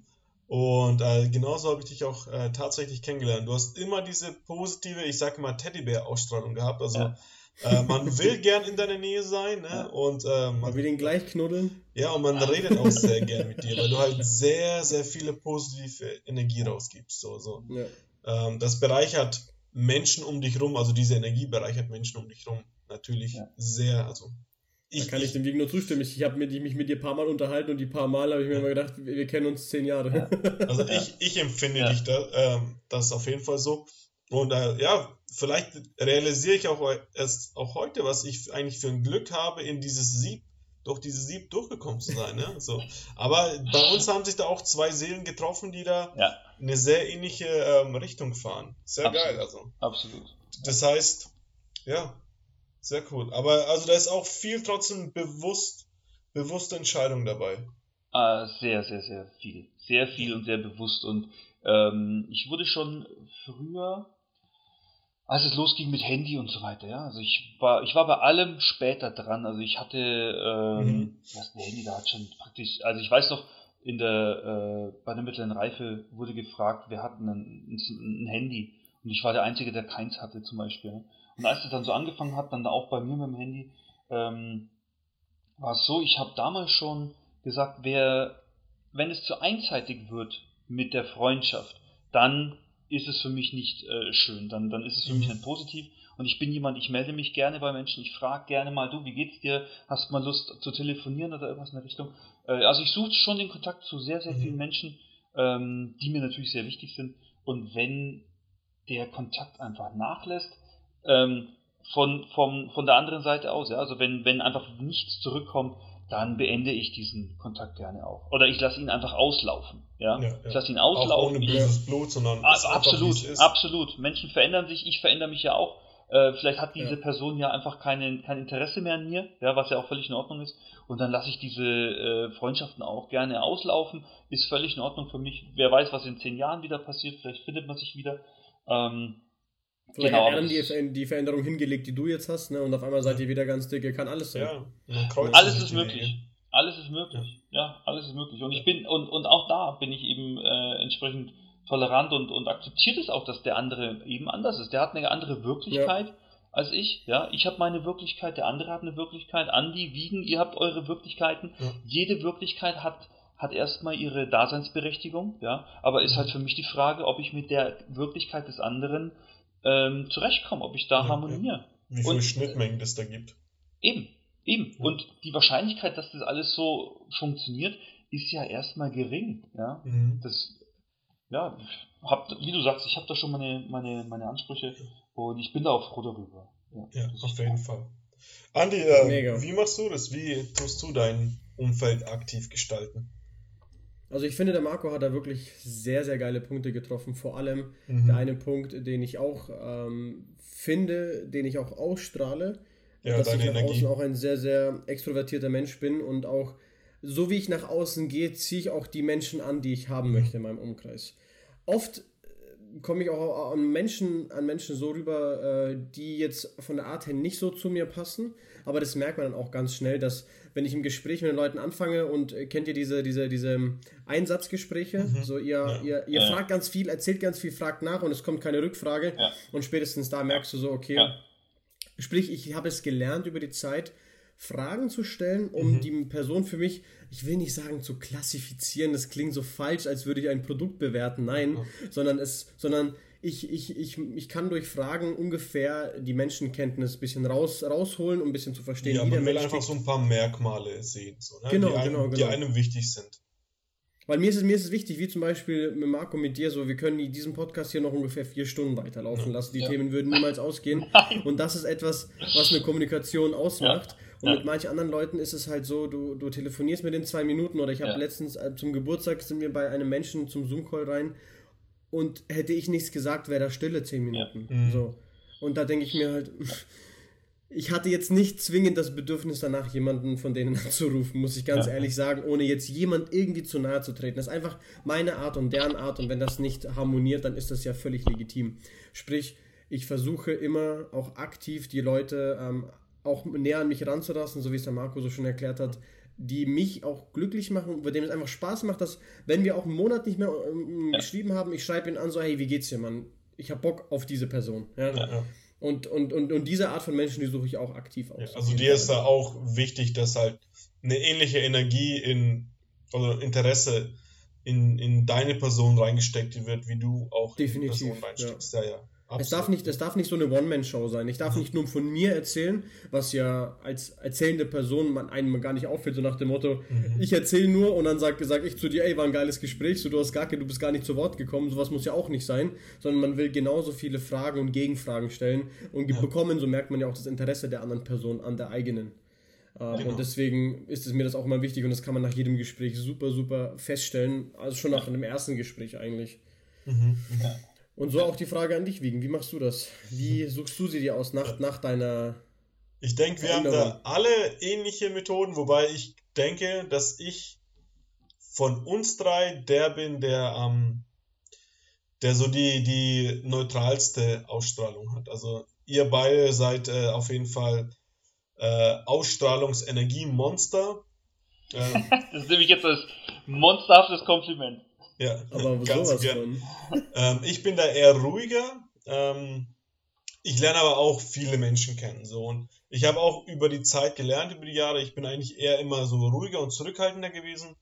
Und äh, genauso habe ich dich auch äh, tatsächlich kennengelernt. Du hast immer diese positive, ich sage mal, Teddybär-Ausstrahlung gehabt. Also ja. äh, man will gern in deiner Nähe sein, ne? Ja. Und äh, man will ihn gleich knuddeln. Ja, und man redet auch sehr gern mit dir, weil du halt sehr, sehr viele positive Energie rausgibst. So, so. Ja. Ähm, das bereichert Menschen um dich rum, also diese Energie bereichert Menschen um dich rum. Natürlich ja. sehr, also. Ich, da kann ich, ich dem Weg nur zustimmen. Ich, ich habe mich mit dir ein paar Mal unterhalten und die paar Mal habe ich mir immer gedacht, wir, wir, kennen uns zehn Jahre. Ja. Also ich, ich empfinde ja. dich da, ähm, das ist auf jeden Fall so. Und äh, ja, vielleicht realisiere ich auch erst auch heute, was ich eigentlich für ein Glück habe, in dieses Sieb durch diese Sieb durchgekommen zu sein. Ne? So. Aber bei uns haben sich da auch zwei Seelen getroffen, die da ja. eine sehr ähnliche ähm, Richtung fahren. Sehr Absolut. geil, also. Absolut. Das heißt, ja, sehr cool. Aber also da ist auch viel trotzdem bewusst, bewusste Entscheidung dabei. Ah, sehr, sehr, sehr viel. Sehr viel und sehr bewusst. Und ähm, ich wurde schon früher als es losging mit Handy und so weiter, ja. Also ich war, ich war bei allem später dran. Also ich hatte, ähm, mhm. das Handy, da hat schon praktisch, also ich weiß noch, in der, äh, bei der mittleren Reife wurde gefragt, wer hat ein, ein, ein, Handy? Und ich war der Einzige, der keins hatte zum Beispiel. Und als es dann so angefangen hat, dann auch bei mir mit dem Handy, ähm, war es so, ich habe damals schon gesagt, wer, wenn es zu einseitig wird mit der Freundschaft, dann ist es für mich nicht äh, schön, dann, dann ist es für mhm. mich nicht positiv. Und ich bin jemand, ich melde mich gerne bei Menschen, ich frage gerne mal, du, wie geht's dir? Hast du mal Lust zu telefonieren oder irgendwas in der Richtung? Äh, also ich suche schon den Kontakt zu sehr, sehr mhm. vielen Menschen, ähm, die mir natürlich sehr wichtig sind. Und wenn der Kontakt einfach nachlässt, ähm, von, vom, von der anderen Seite aus, ja, also wenn, wenn einfach nichts zurückkommt, dann beende ich diesen Kontakt gerne auch. Oder ich lasse ihn einfach auslaufen. Ja? ja, ja. Ich lasse ihn auslaufen. Auch ohne böses Blut, sondern also, absolut, einfach, absolut. Menschen verändern sich, ich verändere mich ja auch. Äh, vielleicht hat diese ja. Person ja einfach keine, kein Interesse mehr an mir, ja, was ja auch völlig in Ordnung ist. Und dann lasse ich diese äh, Freundschaften auch gerne auslaufen. Ist völlig in Ordnung für mich. Wer weiß, was in zehn Jahren wieder passiert. Vielleicht findet man sich wieder. Ähm, Vielleicht genau, hat die, die Veränderung hingelegt, die du jetzt hast, ne? und auf einmal seid ihr wieder ganz dicke. Kann alles sein. Ja, alles ist möglich. Alles ist möglich. Ja, alles ist möglich. Und ich bin, und, und auch da bin ich eben äh, entsprechend tolerant und, und akzeptiert es auch, dass der andere eben anders ist. Der hat eine andere Wirklichkeit ja. als ich. Ja, ich habe meine Wirklichkeit, der andere hat eine Wirklichkeit. Andi, Wiegen, ihr habt eure Wirklichkeiten. Ja. Jede Wirklichkeit hat hat erstmal ihre Daseinsberechtigung, ja, aber ist halt für mich die Frage, ob ich mit der Wirklichkeit des anderen ähm, zurechtkomme, ob ich da ja, harmoniere. Ja. Wie viele und, Schnittmengen es da gibt. Eben, eben. Ja. Und die Wahrscheinlichkeit, dass das alles so funktioniert, ist ja erstmal gering. Ja, mhm. das, ja, hab, wie du sagst, ich habe da schon meine, meine, meine Ansprüche und ich bin da auch froh darüber. Ja, ja auf jeden Fall. Andi, äh, wie machst du das? Wie tust du dein Umfeld aktiv gestalten? Also ich finde, der Marco hat da wirklich sehr, sehr geile Punkte getroffen. Vor allem mhm. der eine Punkt, den ich auch ähm, finde, den ich auch ausstrahle, ja, dass ich nach Energie. außen auch ein sehr, sehr extrovertierter Mensch bin und auch so wie ich nach außen gehe, ziehe ich auch die Menschen an, die ich haben mhm. möchte in meinem Umkreis. Oft komme ich auch an Menschen, an Menschen so rüber, äh, die jetzt von der Art her nicht so zu mir passen, aber das merkt man dann auch ganz schnell, dass wenn ich im Gespräch mit den Leuten anfange und äh, kennt ihr diese, diese, diese Einsatzgespräche? Mhm. So ihr, ja. ihr, ihr ja. fragt ganz viel, erzählt ganz viel, fragt nach und es kommt keine Rückfrage ja. und spätestens da merkst du so, okay, sprich, ich habe es gelernt über die Zeit, Fragen zu stellen, um mhm. die Person für mich, ich will nicht sagen zu klassifizieren, das klingt so falsch, als würde ich ein Produkt bewerten, nein, sondern es, sondern ich, ich, ich, ich kann durch Fragen ungefähr die Menschenkenntnis ein bisschen raus, rausholen, um ein bisschen zu verstehen, ja, wie der Mensch einfach so ein paar Merkmale sehen, so, ne? genau, die, einem, genau, genau. die einem wichtig sind. Weil mir ist, es, mir ist es wichtig, wie zum Beispiel mit Marco, mit dir, so, wir können diesen Podcast hier noch ungefähr vier Stunden weiterlaufen lassen. Die ja. Themen würden niemals ausgehen. Und das ist etwas, was eine Kommunikation ausmacht. Ja. Und ja. mit manchen anderen Leuten ist es halt so, du, du telefonierst mit den zwei Minuten oder ich habe letztens äh, zum Geburtstag sind wir bei einem Menschen zum Zoom-Call rein und hätte ich nichts gesagt, wäre da Stille zehn Minuten. Ja. Mhm. So. Und da denke ich mir halt, ich hatte jetzt nicht zwingend das Bedürfnis danach, jemanden von denen anzurufen, muss ich ganz ja. ehrlich sagen, ohne jetzt jemand irgendwie zu nahe zu treten. Das ist einfach meine Art und deren Art und wenn das nicht harmoniert, dann ist das ja völlig legitim. Sprich, ich versuche immer auch aktiv die Leute ähm, auch näher an mich ranzulassen, so wie es der Marco so schon erklärt hat, die mich auch glücklich machen, bei denen es einfach Spaß macht, dass, wenn wir auch einen Monat nicht mehr ähm, ja. geschrieben haben, ich schreibe ihn an, so, hey, wie geht's dir, Mann? Ich habe Bock auf diese Person. Ja? ja und, und, und, und diese Art von Menschen, die suche ich auch aktiv aus. also dir ist da auch wichtig, dass halt eine ähnliche Energie in, oder Interesse in, in deine Person reingesteckt wird, wie du auch Definitiv, in die Person reinsteckst. Ja, ja. Es darf, nicht, es darf nicht so eine One-Man-Show sein. Ich darf nicht nur von mir erzählen, was ja als erzählende Person man einem gar nicht auffällt, so nach dem Motto, mhm. ich erzähle nur und dann sage sag ich zu dir, ey, war ein geiles Gespräch, so du hast gar du bist gar nicht zu Wort gekommen, sowas muss ja auch nicht sein, sondern man will genauso viele Fragen und Gegenfragen stellen und ja. bekommen, so merkt man ja auch das Interesse der anderen Person an der eigenen. Äh, genau. Und deswegen ist es mir das auch immer wichtig und das kann man nach jedem Gespräch super, super feststellen, also schon nach einem ersten Gespräch eigentlich. Mhm. Ja. Und so auch die Frage an dich, Wiegen. Wie machst du das? Wie suchst du sie dir aus nach, nach deiner. Ich denke, wir haben da alle ähnliche Methoden, wobei ich denke, dass ich von uns drei der bin, der ähm, der so die, die neutralste Ausstrahlung hat. Also ihr beide seid äh, auf jeden Fall äh, Ausstrahlungsenergie-Monster. Ähm, das ist nämlich jetzt das monsterhaftes Kompliment. Ja, aber ganz sowas gern. Ähm, ich bin da eher ruhiger. Ähm, ich lerne aber auch viele Menschen kennen. So. Und ich habe auch über die Zeit gelernt, über die Jahre. Ich bin eigentlich eher immer so ruhiger und zurückhaltender gewesen.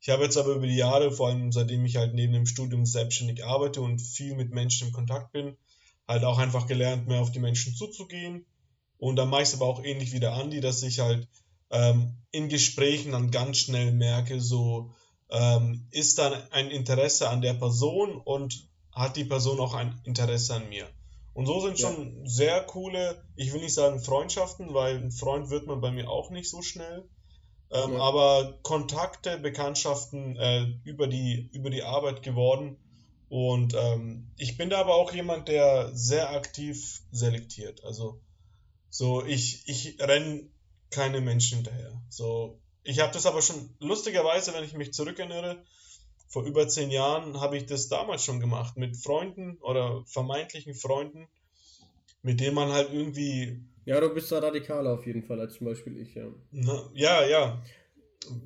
Ich habe jetzt aber über die Jahre, vor allem seitdem ich halt neben dem Studium selbstständig arbeite und viel mit Menschen im Kontakt bin, halt auch einfach gelernt, mehr auf die Menschen zuzugehen. Und dann meist aber auch ähnlich wie der Andi, dass ich halt ähm, in Gesprächen dann ganz schnell merke, so ähm, ist dann ein Interesse an der Person und hat die Person auch ein Interesse an mir. Und so sind schon ja. sehr coole, ich will nicht sagen Freundschaften, weil ein Freund wird man bei mir auch nicht so schnell. Ähm, ja. Aber Kontakte, Bekanntschaften äh, über, die, über die Arbeit geworden. Und ähm, ich bin da aber auch jemand, der sehr aktiv selektiert. Also so, ich, ich renne keine Menschen hinterher. So, ich habe das aber schon lustigerweise, wenn ich mich zurückerinnere, vor über zehn Jahren habe ich das damals schon gemacht mit Freunden oder vermeintlichen Freunden, mit denen man halt irgendwie. Ja, du bist da radikaler auf jeden Fall als zum Beispiel ich, ja. Na, ja, ja.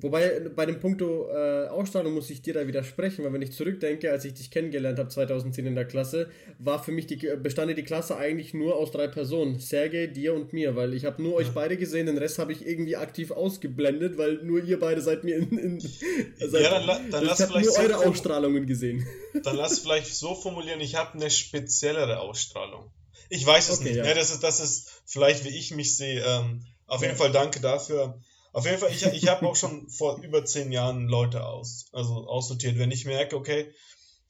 Wobei bei dem Punkto äh, Ausstrahlung muss ich dir da widersprechen, weil wenn ich zurückdenke, als ich dich kennengelernt habe 2010 in der Klasse, war für mich die bestand die Klasse eigentlich nur aus drei Personen, Sergej, dir und mir, weil ich habe nur euch beide gesehen, den Rest habe ich irgendwie aktiv ausgeblendet, weil nur ihr beide seid mir in, in seid, ja, dann, dann lass ich habe nur eure so Ausstrahlungen gesehen. Dann lass vielleicht so formulieren, ich habe eine speziellere Ausstrahlung. Ich weiß es okay, nicht. Ja. Ja, das ist das ist vielleicht wie ich mich sehe. Ähm, auf jeden Fall danke dafür. Auf jeden Fall, ich, ich habe auch schon vor über zehn Jahren Leute aus, also aussortiert. Wenn ich merke, okay,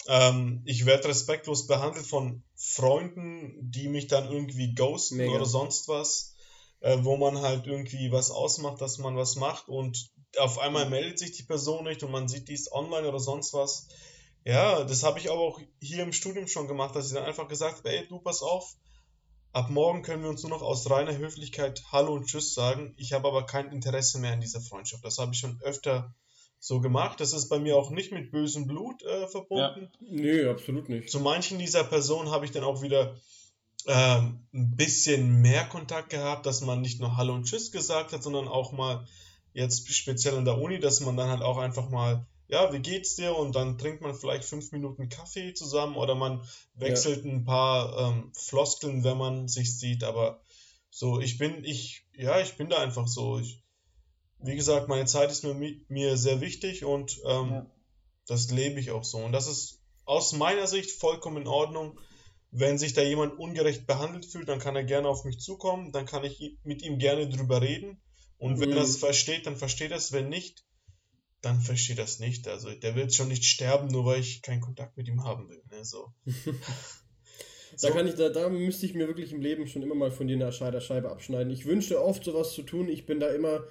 ähm, ich werde respektlos behandelt von Freunden, die mich dann irgendwie ghosten Mega. oder sonst was, äh, wo man halt irgendwie was ausmacht, dass man was macht und auf einmal meldet sich die Person nicht und man sieht dies online oder sonst was. Ja, das habe ich aber auch hier im Studium schon gemacht, dass ich dann einfach gesagt habe, ey, du pass auf, Ab morgen können wir uns nur noch aus reiner Höflichkeit Hallo und Tschüss sagen. Ich habe aber kein Interesse mehr an dieser Freundschaft. Das habe ich schon öfter so gemacht. Das ist bei mir auch nicht mit bösem Blut äh, verbunden. Ja. Nee, absolut nicht. Zu manchen dieser Personen habe ich dann auch wieder ähm, ein bisschen mehr Kontakt gehabt, dass man nicht nur Hallo und Tschüss gesagt hat, sondern auch mal jetzt speziell in der Uni, dass man dann halt auch einfach mal ja, wie geht's dir? Und dann trinkt man vielleicht fünf Minuten Kaffee zusammen oder man wechselt ja. ein paar ähm, Floskeln, wenn man sich sieht. Aber so, ich bin, ich, ja, ich bin da einfach so. Ich, wie gesagt, meine Zeit ist mir, mir sehr wichtig und ähm, ja. das lebe ich auch so. Und das ist aus meiner Sicht vollkommen in Ordnung. Wenn sich da jemand ungerecht behandelt fühlt, dann kann er gerne auf mich zukommen, dann kann ich mit ihm gerne drüber reden. Und wenn mhm. er das versteht, dann versteht er es. Wenn nicht, dann verstehe das nicht. Also der wird schon nicht sterben, nur weil ich keinen Kontakt mit ihm haben will. Ne? So. Da kann ich, da, da müsste ich mir wirklich im Leben schon immer mal von dir eine Scheibe abschneiden. Ich wünschte oft sowas zu tun. Ich bin da immer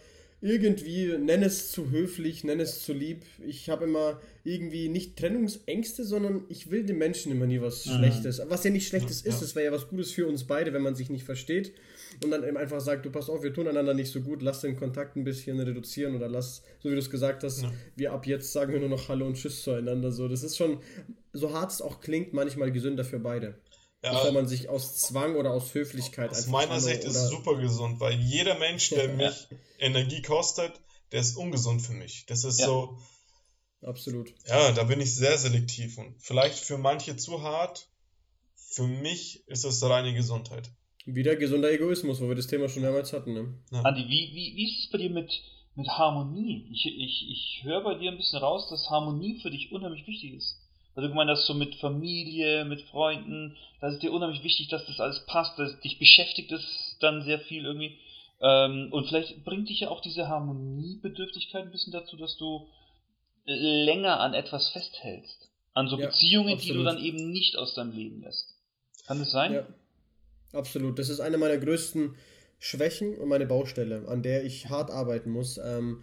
irgendwie, nenn es zu höflich, nenn es zu lieb. Ich habe immer irgendwie nicht Trennungsängste, sondern ich will den Menschen immer nie was mhm. Schlechtes. Was ja nicht Schlechtes ja, ist, es wäre ja was Gutes für uns beide, wenn man sich nicht versteht und dann eben einfach sagt, du pass auf, wir tun einander nicht so gut, lass den Kontakt ein bisschen reduzieren oder lass, so wie du es gesagt hast, ja. wir ab jetzt sagen wir nur noch Hallo und Tschüss zueinander. So, das ist schon, so hart es auch klingt, manchmal gesünder für beide. Ja, bevor man sich aus Zwang oder aus Höflichkeit Aus meiner Sicht ist es super gesund, weil jeder Mensch, der mich Energie kostet, der ist ungesund für mich. Das ist ja. so. Absolut. Ja, da bin ich sehr selektiv und vielleicht für manche zu hart. Für mich ist es reine Gesundheit. Wieder gesunder Egoismus, wo wir das Thema schon mehrmals hatten. Ne? Ja. Andi, wie, wie, wie ist es bei dir mit, mit Harmonie? Ich, ich, ich höre bei dir ein bisschen raus, dass Harmonie für dich unheimlich wichtig ist. Also du meinst so mit Familie, mit Freunden, da ist dir unheimlich wichtig, dass das alles passt, dass dich beschäftigt es dann sehr viel irgendwie. Ähm, und vielleicht bringt dich ja auch diese Harmoniebedürftigkeit ein bisschen dazu, dass du länger an etwas festhältst. An so ja, Beziehungen, absolut. die du dann eben nicht aus deinem Leben lässt. Kann das sein? Ja, absolut. Das ist eine meiner größten Schwächen und meine Baustelle, an der ich hart arbeiten muss. Ähm,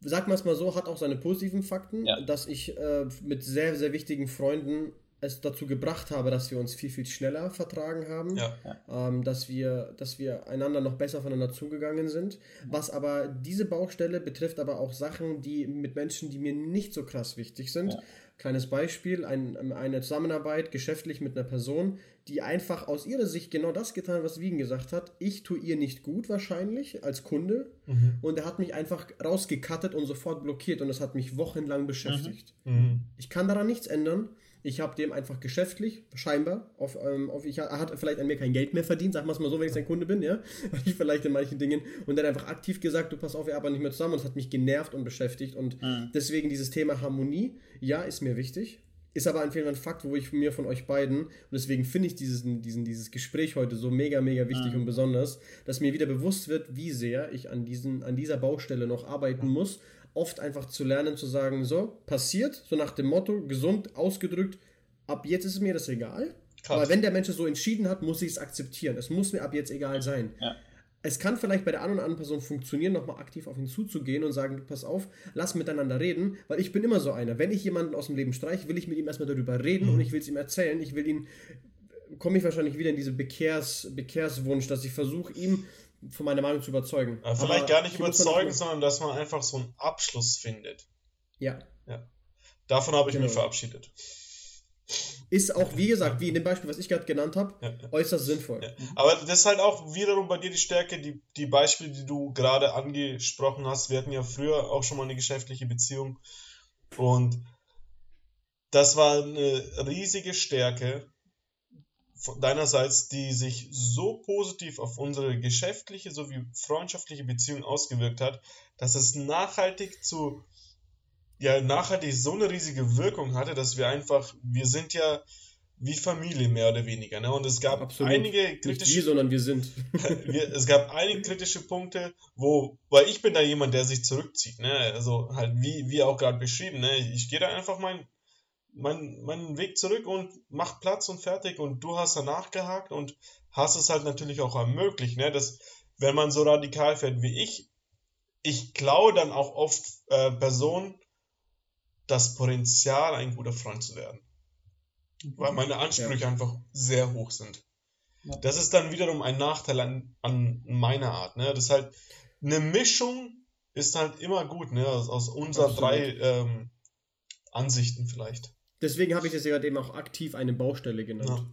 sag mal es mal so, hat auch seine positiven Fakten, ja. dass ich äh, mit sehr, sehr wichtigen Freunden es dazu gebracht habe, dass wir uns viel, viel schneller vertragen haben, ja. ähm, dass, wir, dass wir einander noch besser voneinander zugegangen sind. Was aber diese Baustelle betrifft aber auch Sachen, die mit Menschen, die mir nicht so krass wichtig sind. Kleines Beispiel, ein, eine Zusammenarbeit geschäftlich mit einer Person, die einfach aus ihrer Sicht genau das getan, was Wiegen gesagt hat. Ich tue ihr nicht gut wahrscheinlich als Kunde mhm. und er hat mich einfach rausgekattet und sofort blockiert und das hat mich wochenlang beschäftigt. Mhm. Mhm. Ich kann daran nichts ändern. Ich habe dem einfach geschäftlich, scheinbar, auf, ähm, auf ich, er hat vielleicht an mir kein Geld mehr verdient, sagen wir es mal so, wenn ich sein Kunde bin, ja, ich vielleicht in manchen Dingen, und dann einfach aktiv gesagt, du pass auf, wir arbeiten nicht mehr zusammen und es hat mich genervt und beschäftigt und mhm. deswegen dieses Thema Harmonie, ja, ist mir wichtig, ist aber einfach ein Fakt, wo ich mir von euch beiden, und deswegen finde ich dieses, diesen, dieses Gespräch heute so mega, mega wichtig mhm. und besonders, dass mir wieder bewusst wird, wie sehr ich an, diesen, an dieser Baustelle noch arbeiten muss. Oft einfach zu lernen, zu sagen, so, passiert, so nach dem Motto, gesund ausgedrückt, ab jetzt ist mir das egal. Krass. Aber wenn der Mensch es so entschieden hat, muss ich es akzeptieren. Es muss mir ab jetzt egal sein. Ja es kann vielleicht bei der einen oder anderen Person funktionieren, nochmal aktiv auf ihn zuzugehen und sagen, pass auf, lass miteinander reden, weil ich bin immer so einer. Wenn ich jemanden aus dem Leben streiche, will ich mit ihm erstmal darüber reden mhm. und ich will es ihm erzählen. Ich will ihn, komme ich wahrscheinlich wieder in diesen Bekehrs, Bekehrswunsch, dass ich versuche, ihm von meiner Meinung zu überzeugen. Aber vielleicht Aber gar nicht überzeugen, sondern dass man einfach so einen Abschluss findet. Ja. ja. Davon habe ich genau. mich verabschiedet. Ist auch, wie gesagt, wie in dem Beispiel, was ich gerade genannt habe, ja, äußerst sinnvoll. Ja. Aber das ist halt auch wiederum bei dir die Stärke, die, die Beispiele, die du gerade angesprochen hast. Wir hatten ja früher auch schon mal eine geschäftliche Beziehung. Und das war eine riesige Stärke deinerseits, die sich so positiv auf unsere geschäftliche sowie freundschaftliche Beziehung ausgewirkt hat, dass es nachhaltig zu ja nachhaltig so eine riesige Wirkung hatte, dass wir einfach, wir sind ja wie Familie mehr oder weniger. Ne? Und es gab Absolut. einige kritische. Nicht wir, sondern wir sind. wir, es gab einige kritische Punkte, wo, weil ich bin da jemand, der sich zurückzieht. Ne? Also halt wie, wie auch gerade beschrieben. Ne? Ich gehe da einfach meinen mein, mein Weg zurück und mach Platz und fertig. Und du hast da nachgehakt und hast es halt natürlich auch ermöglicht. Ne? Dass, wenn man so radikal fährt wie ich, ich klaue dann auch oft äh, Personen, das Potenzial, ein guter Freund zu werden. Weil meine Ansprüche ja. einfach sehr hoch sind. Ja. Das ist dann wiederum ein Nachteil an, an meiner Art. Ne? Das ist halt eine Mischung ist halt immer gut, ne? Aus, aus unseren drei ähm, Ansichten vielleicht. Deswegen habe ich das ja gerade eben auch aktiv eine Baustelle genannt. Ja.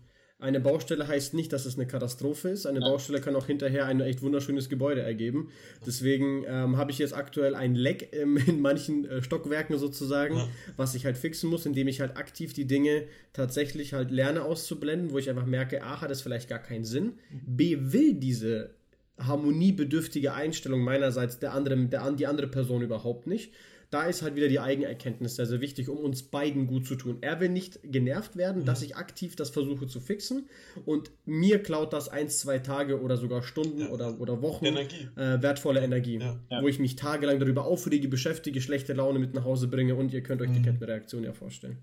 Eine Baustelle heißt nicht, dass es eine Katastrophe ist. Eine ja. Baustelle kann auch hinterher ein echt wunderschönes Gebäude ergeben. Deswegen ähm, habe ich jetzt aktuell ein Leck ähm, in manchen äh, Stockwerken sozusagen, ja. was ich halt fixen muss, indem ich halt aktiv die Dinge tatsächlich halt lerne auszublenden, wo ich einfach merke, A, hat es vielleicht gar keinen Sinn. B, will diese harmoniebedürftige Einstellung meinerseits der anderen, der, die andere Person überhaupt nicht da ist halt wieder die Eigenerkenntnis sehr, sehr wichtig, um uns beiden gut zu tun. Er will nicht genervt werden, mhm. dass ich aktiv das versuche zu fixen und mir klaut das ein, zwei Tage oder sogar Stunden ja. oder, oder Wochen Energie. Äh, wertvolle Energie, ja. Ja. wo ich mich tagelang darüber aufrege, beschäftige, schlechte Laune mit nach Hause bringe und ihr könnt euch mhm. die Kettenreaktion ja vorstellen.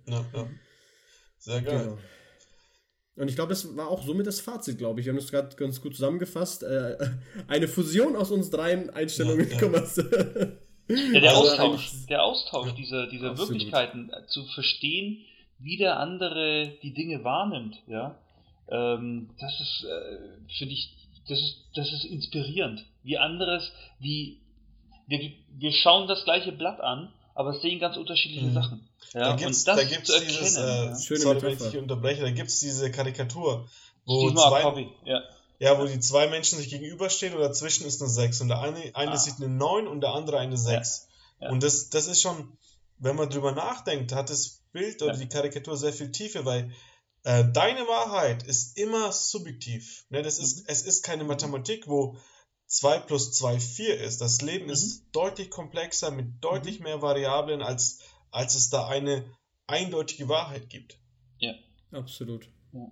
Sehr geil. Genau. Und ich glaube, das war auch somit das Fazit, glaube ich. Wir haben das gerade ganz gut zusammengefasst. Äh, eine Fusion aus uns dreien Einstellungen. Ja, Ja, der also Austausch, der Austausch dieser, dieser Wirklichkeiten äh, zu verstehen, wie der andere die Dinge wahrnimmt, ja, ähm, das ist, äh, finde ich, das ist, das ist inspirierend. Wie anderes, wie wir, wir schauen das gleiche Blatt an, aber sehen ganz unterschiedliche mhm. Sachen. Ja, da gibt es dieses, äh, ja. sorry, wenn ich dich unterbreche, da gibt es diese Karikatur, wo Steve zwei, ja. Ja, wo die zwei Menschen sich gegenüberstehen und dazwischen ist eine 6 und der eine, eine ah. sieht eine 9 und der andere eine 6. Ja. Ja. Und das, das ist schon, wenn man drüber nachdenkt, hat das Bild oder ja. die Karikatur sehr viel Tiefe, weil äh, deine Wahrheit ist immer subjektiv. Ne? Das ist, mhm. Es ist keine Mathematik, wo 2 plus 2 4 ist. Das Leben mhm. ist deutlich komplexer mit deutlich mhm. mehr Variablen, als, als es da eine eindeutige Wahrheit gibt. Ja, absolut. Ja.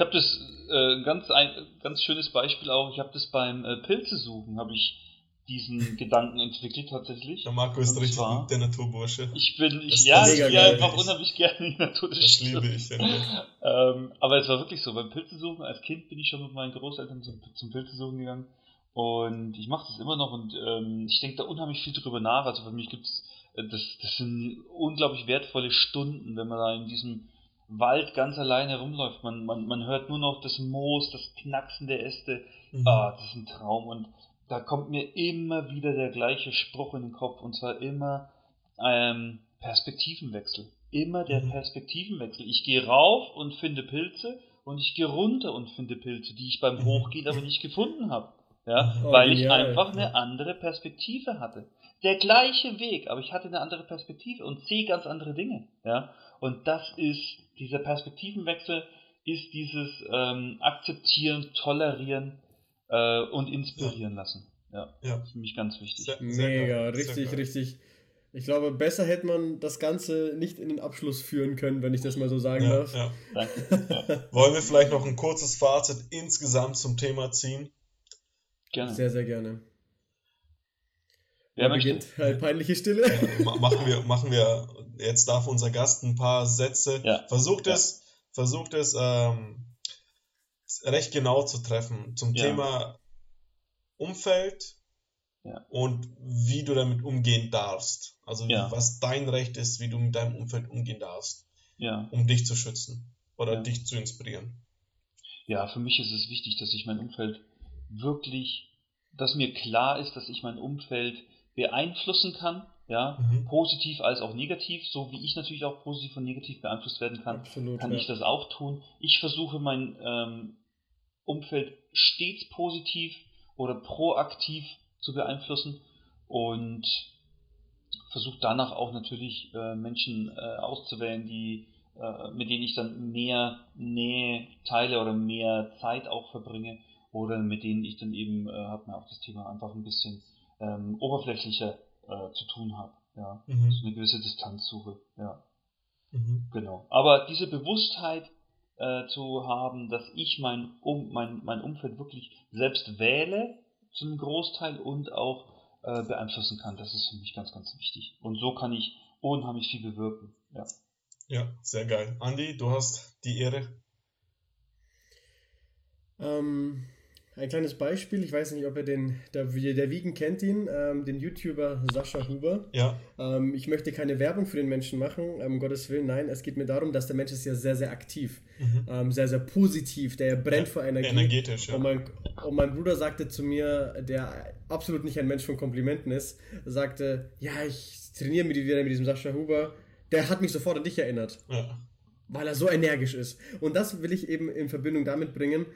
Ich habe das äh, ganz ein ganz schönes Beispiel auch. Ich habe das beim äh, Pilze suchen habe ich diesen Gedanken entwickelt tatsächlich. Der Marco ist richtig zwar, der Naturbursche. Ich bin ich, ja, ich gehe einfach unheimlich gerne in die Natur. Das, das liebe ich. Ja. ähm, aber es war wirklich so. Beim Pilzesuchen als Kind bin ich schon mit meinen Großeltern zum, zum Pilzesuchen gegangen und ich mache das immer noch und ähm, ich denke da unheimlich viel drüber nach. Also für mich gibt es äh, das, das sind unglaublich wertvolle Stunden, wenn man da in diesem Wald ganz alleine rumläuft. Man, man, man hört nur noch das Moos, das Knacksen der Äste. Mhm. Ah, das ist ein Traum. Und da kommt mir immer wieder der gleiche Spruch in den Kopf. Und zwar immer ähm, Perspektivenwechsel. Immer der mhm. Perspektivenwechsel. Ich gehe rauf und finde Pilze und ich gehe runter und finde Pilze, die ich beim mhm. Hochgehen aber nicht gefunden habe. Ja, oh, weil ich einfach eine andere Perspektive hatte. Der gleiche Weg, aber ich hatte eine andere Perspektive und sehe ganz andere Dinge. Ja, und das ist dieser Perspektivenwechsel ist dieses ähm, Akzeptieren, Tolerieren äh, und Inspirieren ja. lassen. Ja, ja, für mich ganz wichtig. Sehr, sehr Mega, geil. richtig, richtig, Ich glaube, besser hätte man das Ganze nicht in den Abschluss führen können, wenn ich das mal so sagen ja, darf. Ja. Wollen wir vielleicht noch ein kurzes Fazit insgesamt zum Thema ziehen? Gerne. Sehr, sehr gerne. Wer beginnt? Halt peinliche Stille. machen, wir, machen wir, jetzt darf unser Gast ein paar Sätze. Ja. Versucht es, versucht es ähm, recht genau zu treffen zum Thema Umfeld und wie du damit umgehen darfst. Also was dein Recht ist, wie du mit deinem Umfeld umgehen darfst, um dich zu schützen oder dich zu inspirieren. Ja, für mich ist es wichtig, dass ich mein Umfeld wirklich, dass mir klar ist, dass ich mein Umfeld beeinflussen kann, ja, mhm. positiv als auch negativ, so wie ich natürlich auch positiv und negativ beeinflusst werden kann, Absolut, kann ja. ich das auch tun. Ich versuche mein ähm, Umfeld stets positiv oder proaktiv zu beeinflussen und versuche danach auch natürlich äh, Menschen äh, auszuwählen, die äh, mit denen ich dann mehr Nähe teile oder mehr Zeit auch verbringe oder mit denen ich dann eben, äh, hat man auch das Thema einfach ein bisschen ähm, oberflächlicher äh, zu tun habe. Ja, mhm. so eine gewisse Distanz suche. Ja, mhm. genau. Aber diese Bewusstheit äh, zu haben, dass ich mein, um, mein, mein Umfeld wirklich selbst wähle, zum Großteil und auch äh, beeinflussen kann, das ist für mich ganz, ganz wichtig. Und so kann ich unheimlich viel bewirken. Ja, ja sehr geil. Andi, du hast die Ehre. Ähm, ein kleines Beispiel, ich weiß nicht, ob ihr den, der, der Wiegen kennt ihn, ähm, den YouTuber Sascha Huber. Ja. Ähm, ich möchte keine Werbung für den Menschen machen, um Gottes Willen, nein, es geht mir darum, dass der Mensch ist ja sehr, sehr aktiv, mhm. ähm, sehr, sehr positiv, der brennt ja, vor Energie. Energetisch, ja. Und mein, und mein Bruder sagte zu mir, der absolut nicht ein Mensch von Komplimenten ist, sagte, ja, ich trainiere mit, wieder mit diesem Sascha Huber, der hat mich sofort an dich erinnert. Ja. Weil er so energisch ist. Und das will ich eben in Verbindung damit bringen,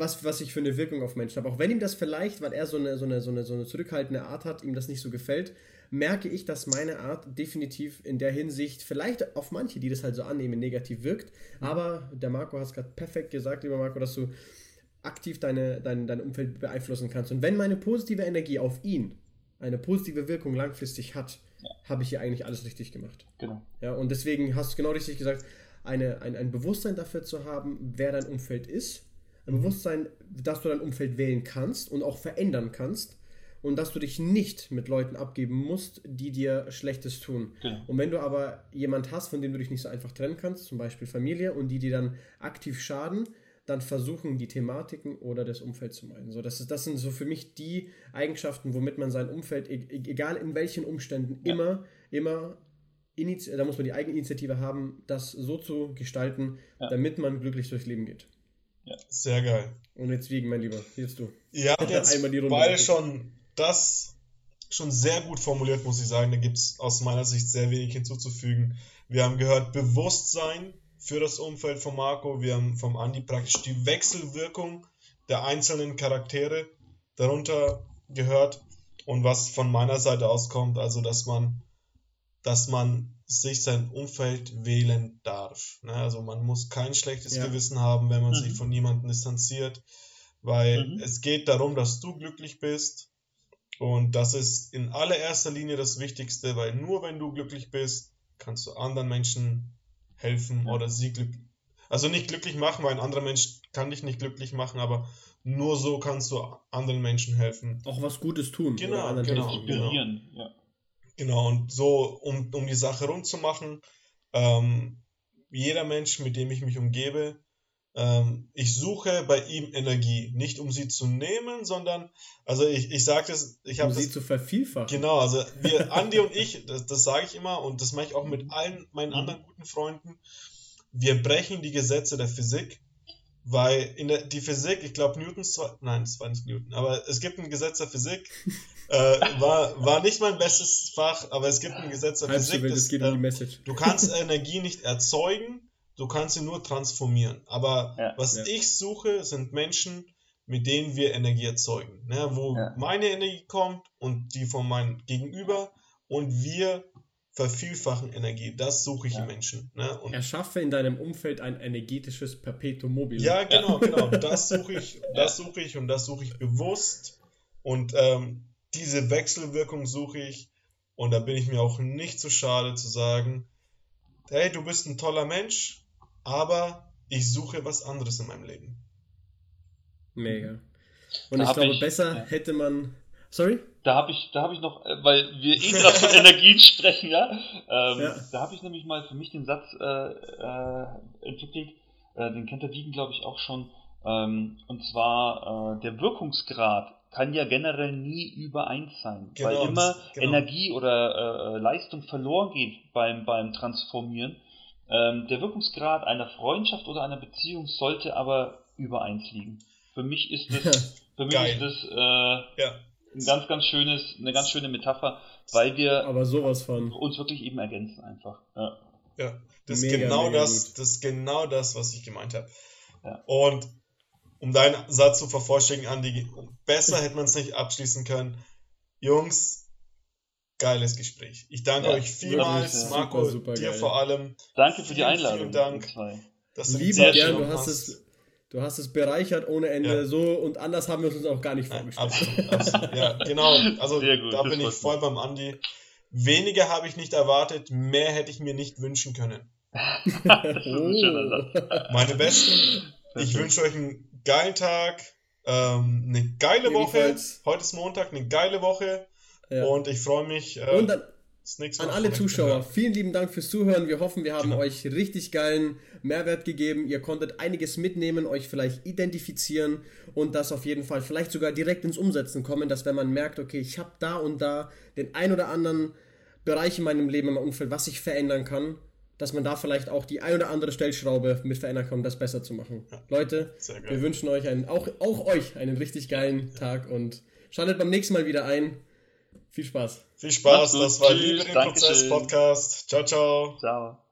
was, was ich für eine Wirkung auf Menschen habe. Auch wenn ihm das vielleicht, weil er so eine, so, eine, so, eine, so eine zurückhaltende Art hat, ihm das nicht so gefällt, merke ich, dass meine Art definitiv in der Hinsicht vielleicht auf manche, die das halt so annehmen, negativ wirkt. Mhm. Aber der Marco hat es gerade perfekt gesagt, lieber Marco, dass du aktiv deine, dein, dein Umfeld beeinflussen kannst. Und wenn meine positive Energie auf ihn eine positive Wirkung langfristig hat, ja. habe ich hier eigentlich alles richtig gemacht. Genau. Ja, und deswegen hast du genau richtig gesagt, eine, ein, ein Bewusstsein dafür zu haben, wer dein Umfeld ist ein Bewusstsein, dass du dein Umfeld wählen kannst und auch verändern kannst und dass du dich nicht mit Leuten abgeben musst, die dir Schlechtes tun. Genau. Und wenn du aber jemand hast, von dem du dich nicht so einfach trennen kannst, zum Beispiel Familie, und die dir dann aktiv schaden, dann versuchen die Thematiken oder das Umfeld zu meiden. So, das, ist, das sind so für mich die Eigenschaften, womit man sein Umfeld, e, e, egal in welchen Umständen, ja. immer, immer, da muss man die Eigeninitiative haben, das so zu gestalten, ja. damit man glücklich durchs Leben geht. Ja. Sehr geil. Und jetzt wiegen, mein Lieber, jetzt du. Ja, jetzt Einmal die Runde beide schon das schon sehr gut formuliert, muss ich sagen. Da gibt es aus meiner Sicht sehr wenig hinzuzufügen. Wir haben gehört Bewusstsein für das Umfeld von Marco. Wir haben vom Andi praktisch die Wechselwirkung der einzelnen Charaktere darunter gehört. Und was von meiner Seite aus kommt, also dass man, dass man sich sein Umfeld wählen darf. Ne? Also man muss kein schlechtes ja. Gewissen haben, wenn man mhm. sich von niemandem distanziert, weil mhm. es geht darum, dass du glücklich bist und das ist in allererster Linie das Wichtigste, weil nur wenn du glücklich bist, kannst du anderen Menschen helfen ja. oder sie glücklich, also nicht glücklich machen, weil ein anderer Mensch kann dich nicht glücklich machen, aber nur so kannst du anderen Menschen helfen. Auch was Gutes tun. Genau, genau, genau. Ja. Genau, und so, um, um die Sache rund zu machen, ähm, jeder Mensch, mit dem ich mich umgebe, ähm, ich suche bei ihm Energie, nicht um sie zu nehmen, sondern, also ich, ich sage das, ich habe. Um sie zu vervielfachen. Genau, also wir, Andi und ich, das, das sage ich immer und das mache ich auch mit allen meinen anderen guten Freunden, wir brechen die Gesetze der Physik weil in der, die Physik, ich glaube Newtons, nein, es war nicht Newton, aber es gibt ein Gesetz der Physik, äh, war, war nicht mein bestes Fach, aber es gibt ein Gesetz der Halb Physik, das, geht um die äh, Message. du kannst Energie nicht erzeugen, du kannst sie nur transformieren. Aber ja, was ja. ich suche, sind Menschen, mit denen wir Energie erzeugen, ne, wo ja. meine Energie kommt und die von meinem Gegenüber und wir vervielfachen Energie. Das suche ich ja. in Menschen. Ne? Und Erschaffe in deinem Umfeld ein energetisches Perpetuum mobile. Ja, genau, genau. Das suche ich, das suche ich und das suche ich bewusst. Und ähm, diese Wechselwirkung suche ich. Und da bin ich mir auch nicht zu so schade zu sagen, hey, du bist ein toller Mensch, aber ich suche was anderes in meinem Leben. Mega. Und da ich glaube, ich, besser ja. hätte man. Sorry? Da habe ich, da ich noch, äh, weil wir eh gerade von Energien sprechen, ja. Ähm, ja. Da habe ich nämlich mal für mich den Satz äh, äh, entwickelt, äh, den kennt der Wiegen, glaube ich, auch schon. Ähm, und zwar äh, der Wirkungsgrad kann ja generell nie über eins sein, genau, weil immer genau. Energie oder äh, Leistung verloren geht beim, beim Transformieren. Ähm, der Wirkungsgrad einer Freundschaft oder einer Beziehung sollte aber über eins liegen. Für mich ist das, für mich ist das ja. Ein ganz, ganz schönes, eine ganz schöne Metapher, weil wir aber sowas von. uns wirklich eben ergänzen einfach. Ja, ja das mega, ist genau das, das ist genau das, was ich gemeint habe. Ja. Und um deinen Satz zu vervollständigen, Andi, besser hätte man es nicht abschließen können. Jungs, geiles Gespräch. Ich danke ja, euch vielmals, wirklich, Marco, super, super dir geil. vor allem. Danke für die Einladung. Vielen Dank. Dass du Lieber gern, du hast, es, du hast es bereichert ohne Ende. Ja. So und anders haben wir es uns auch gar nicht vorgestellt. Absolut, absolut. Ja, genau. Also gut, da bin ich voll beim Andi. Weniger habe ich nicht erwartet, mehr hätte ich mir nicht wünschen können. oh. Meine Besten, ich wünsche euch einen geilen Tag, ähm, eine geile Woche. Heute ist Montag, eine geile Woche. Ja. Und ich freue mich. Äh, an, an alle Zuschauer, vielen lieben Dank fürs Zuhören. Wir hoffen, wir haben genau. euch richtig geilen Mehrwert gegeben. Ihr konntet einiges mitnehmen, euch vielleicht identifizieren und das auf jeden Fall vielleicht sogar direkt ins Umsetzen kommen, dass wenn man merkt, okay, ich habe da und da den ein oder anderen Bereich in meinem Leben, in meinem Umfeld, was ich verändern kann, dass man da vielleicht auch die ein oder andere Stellschraube mit verändern kann, um das besser zu machen. Ja, Leute, wir wünschen euch einen, auch, auch euch einen richtig geilen ja. Tag und schaltet beim nächsten Mal wieder ein. Viel Spaß. Viel Spaß, das war Liebe den Prozess Podcast. Ciao, ciao. Ciao.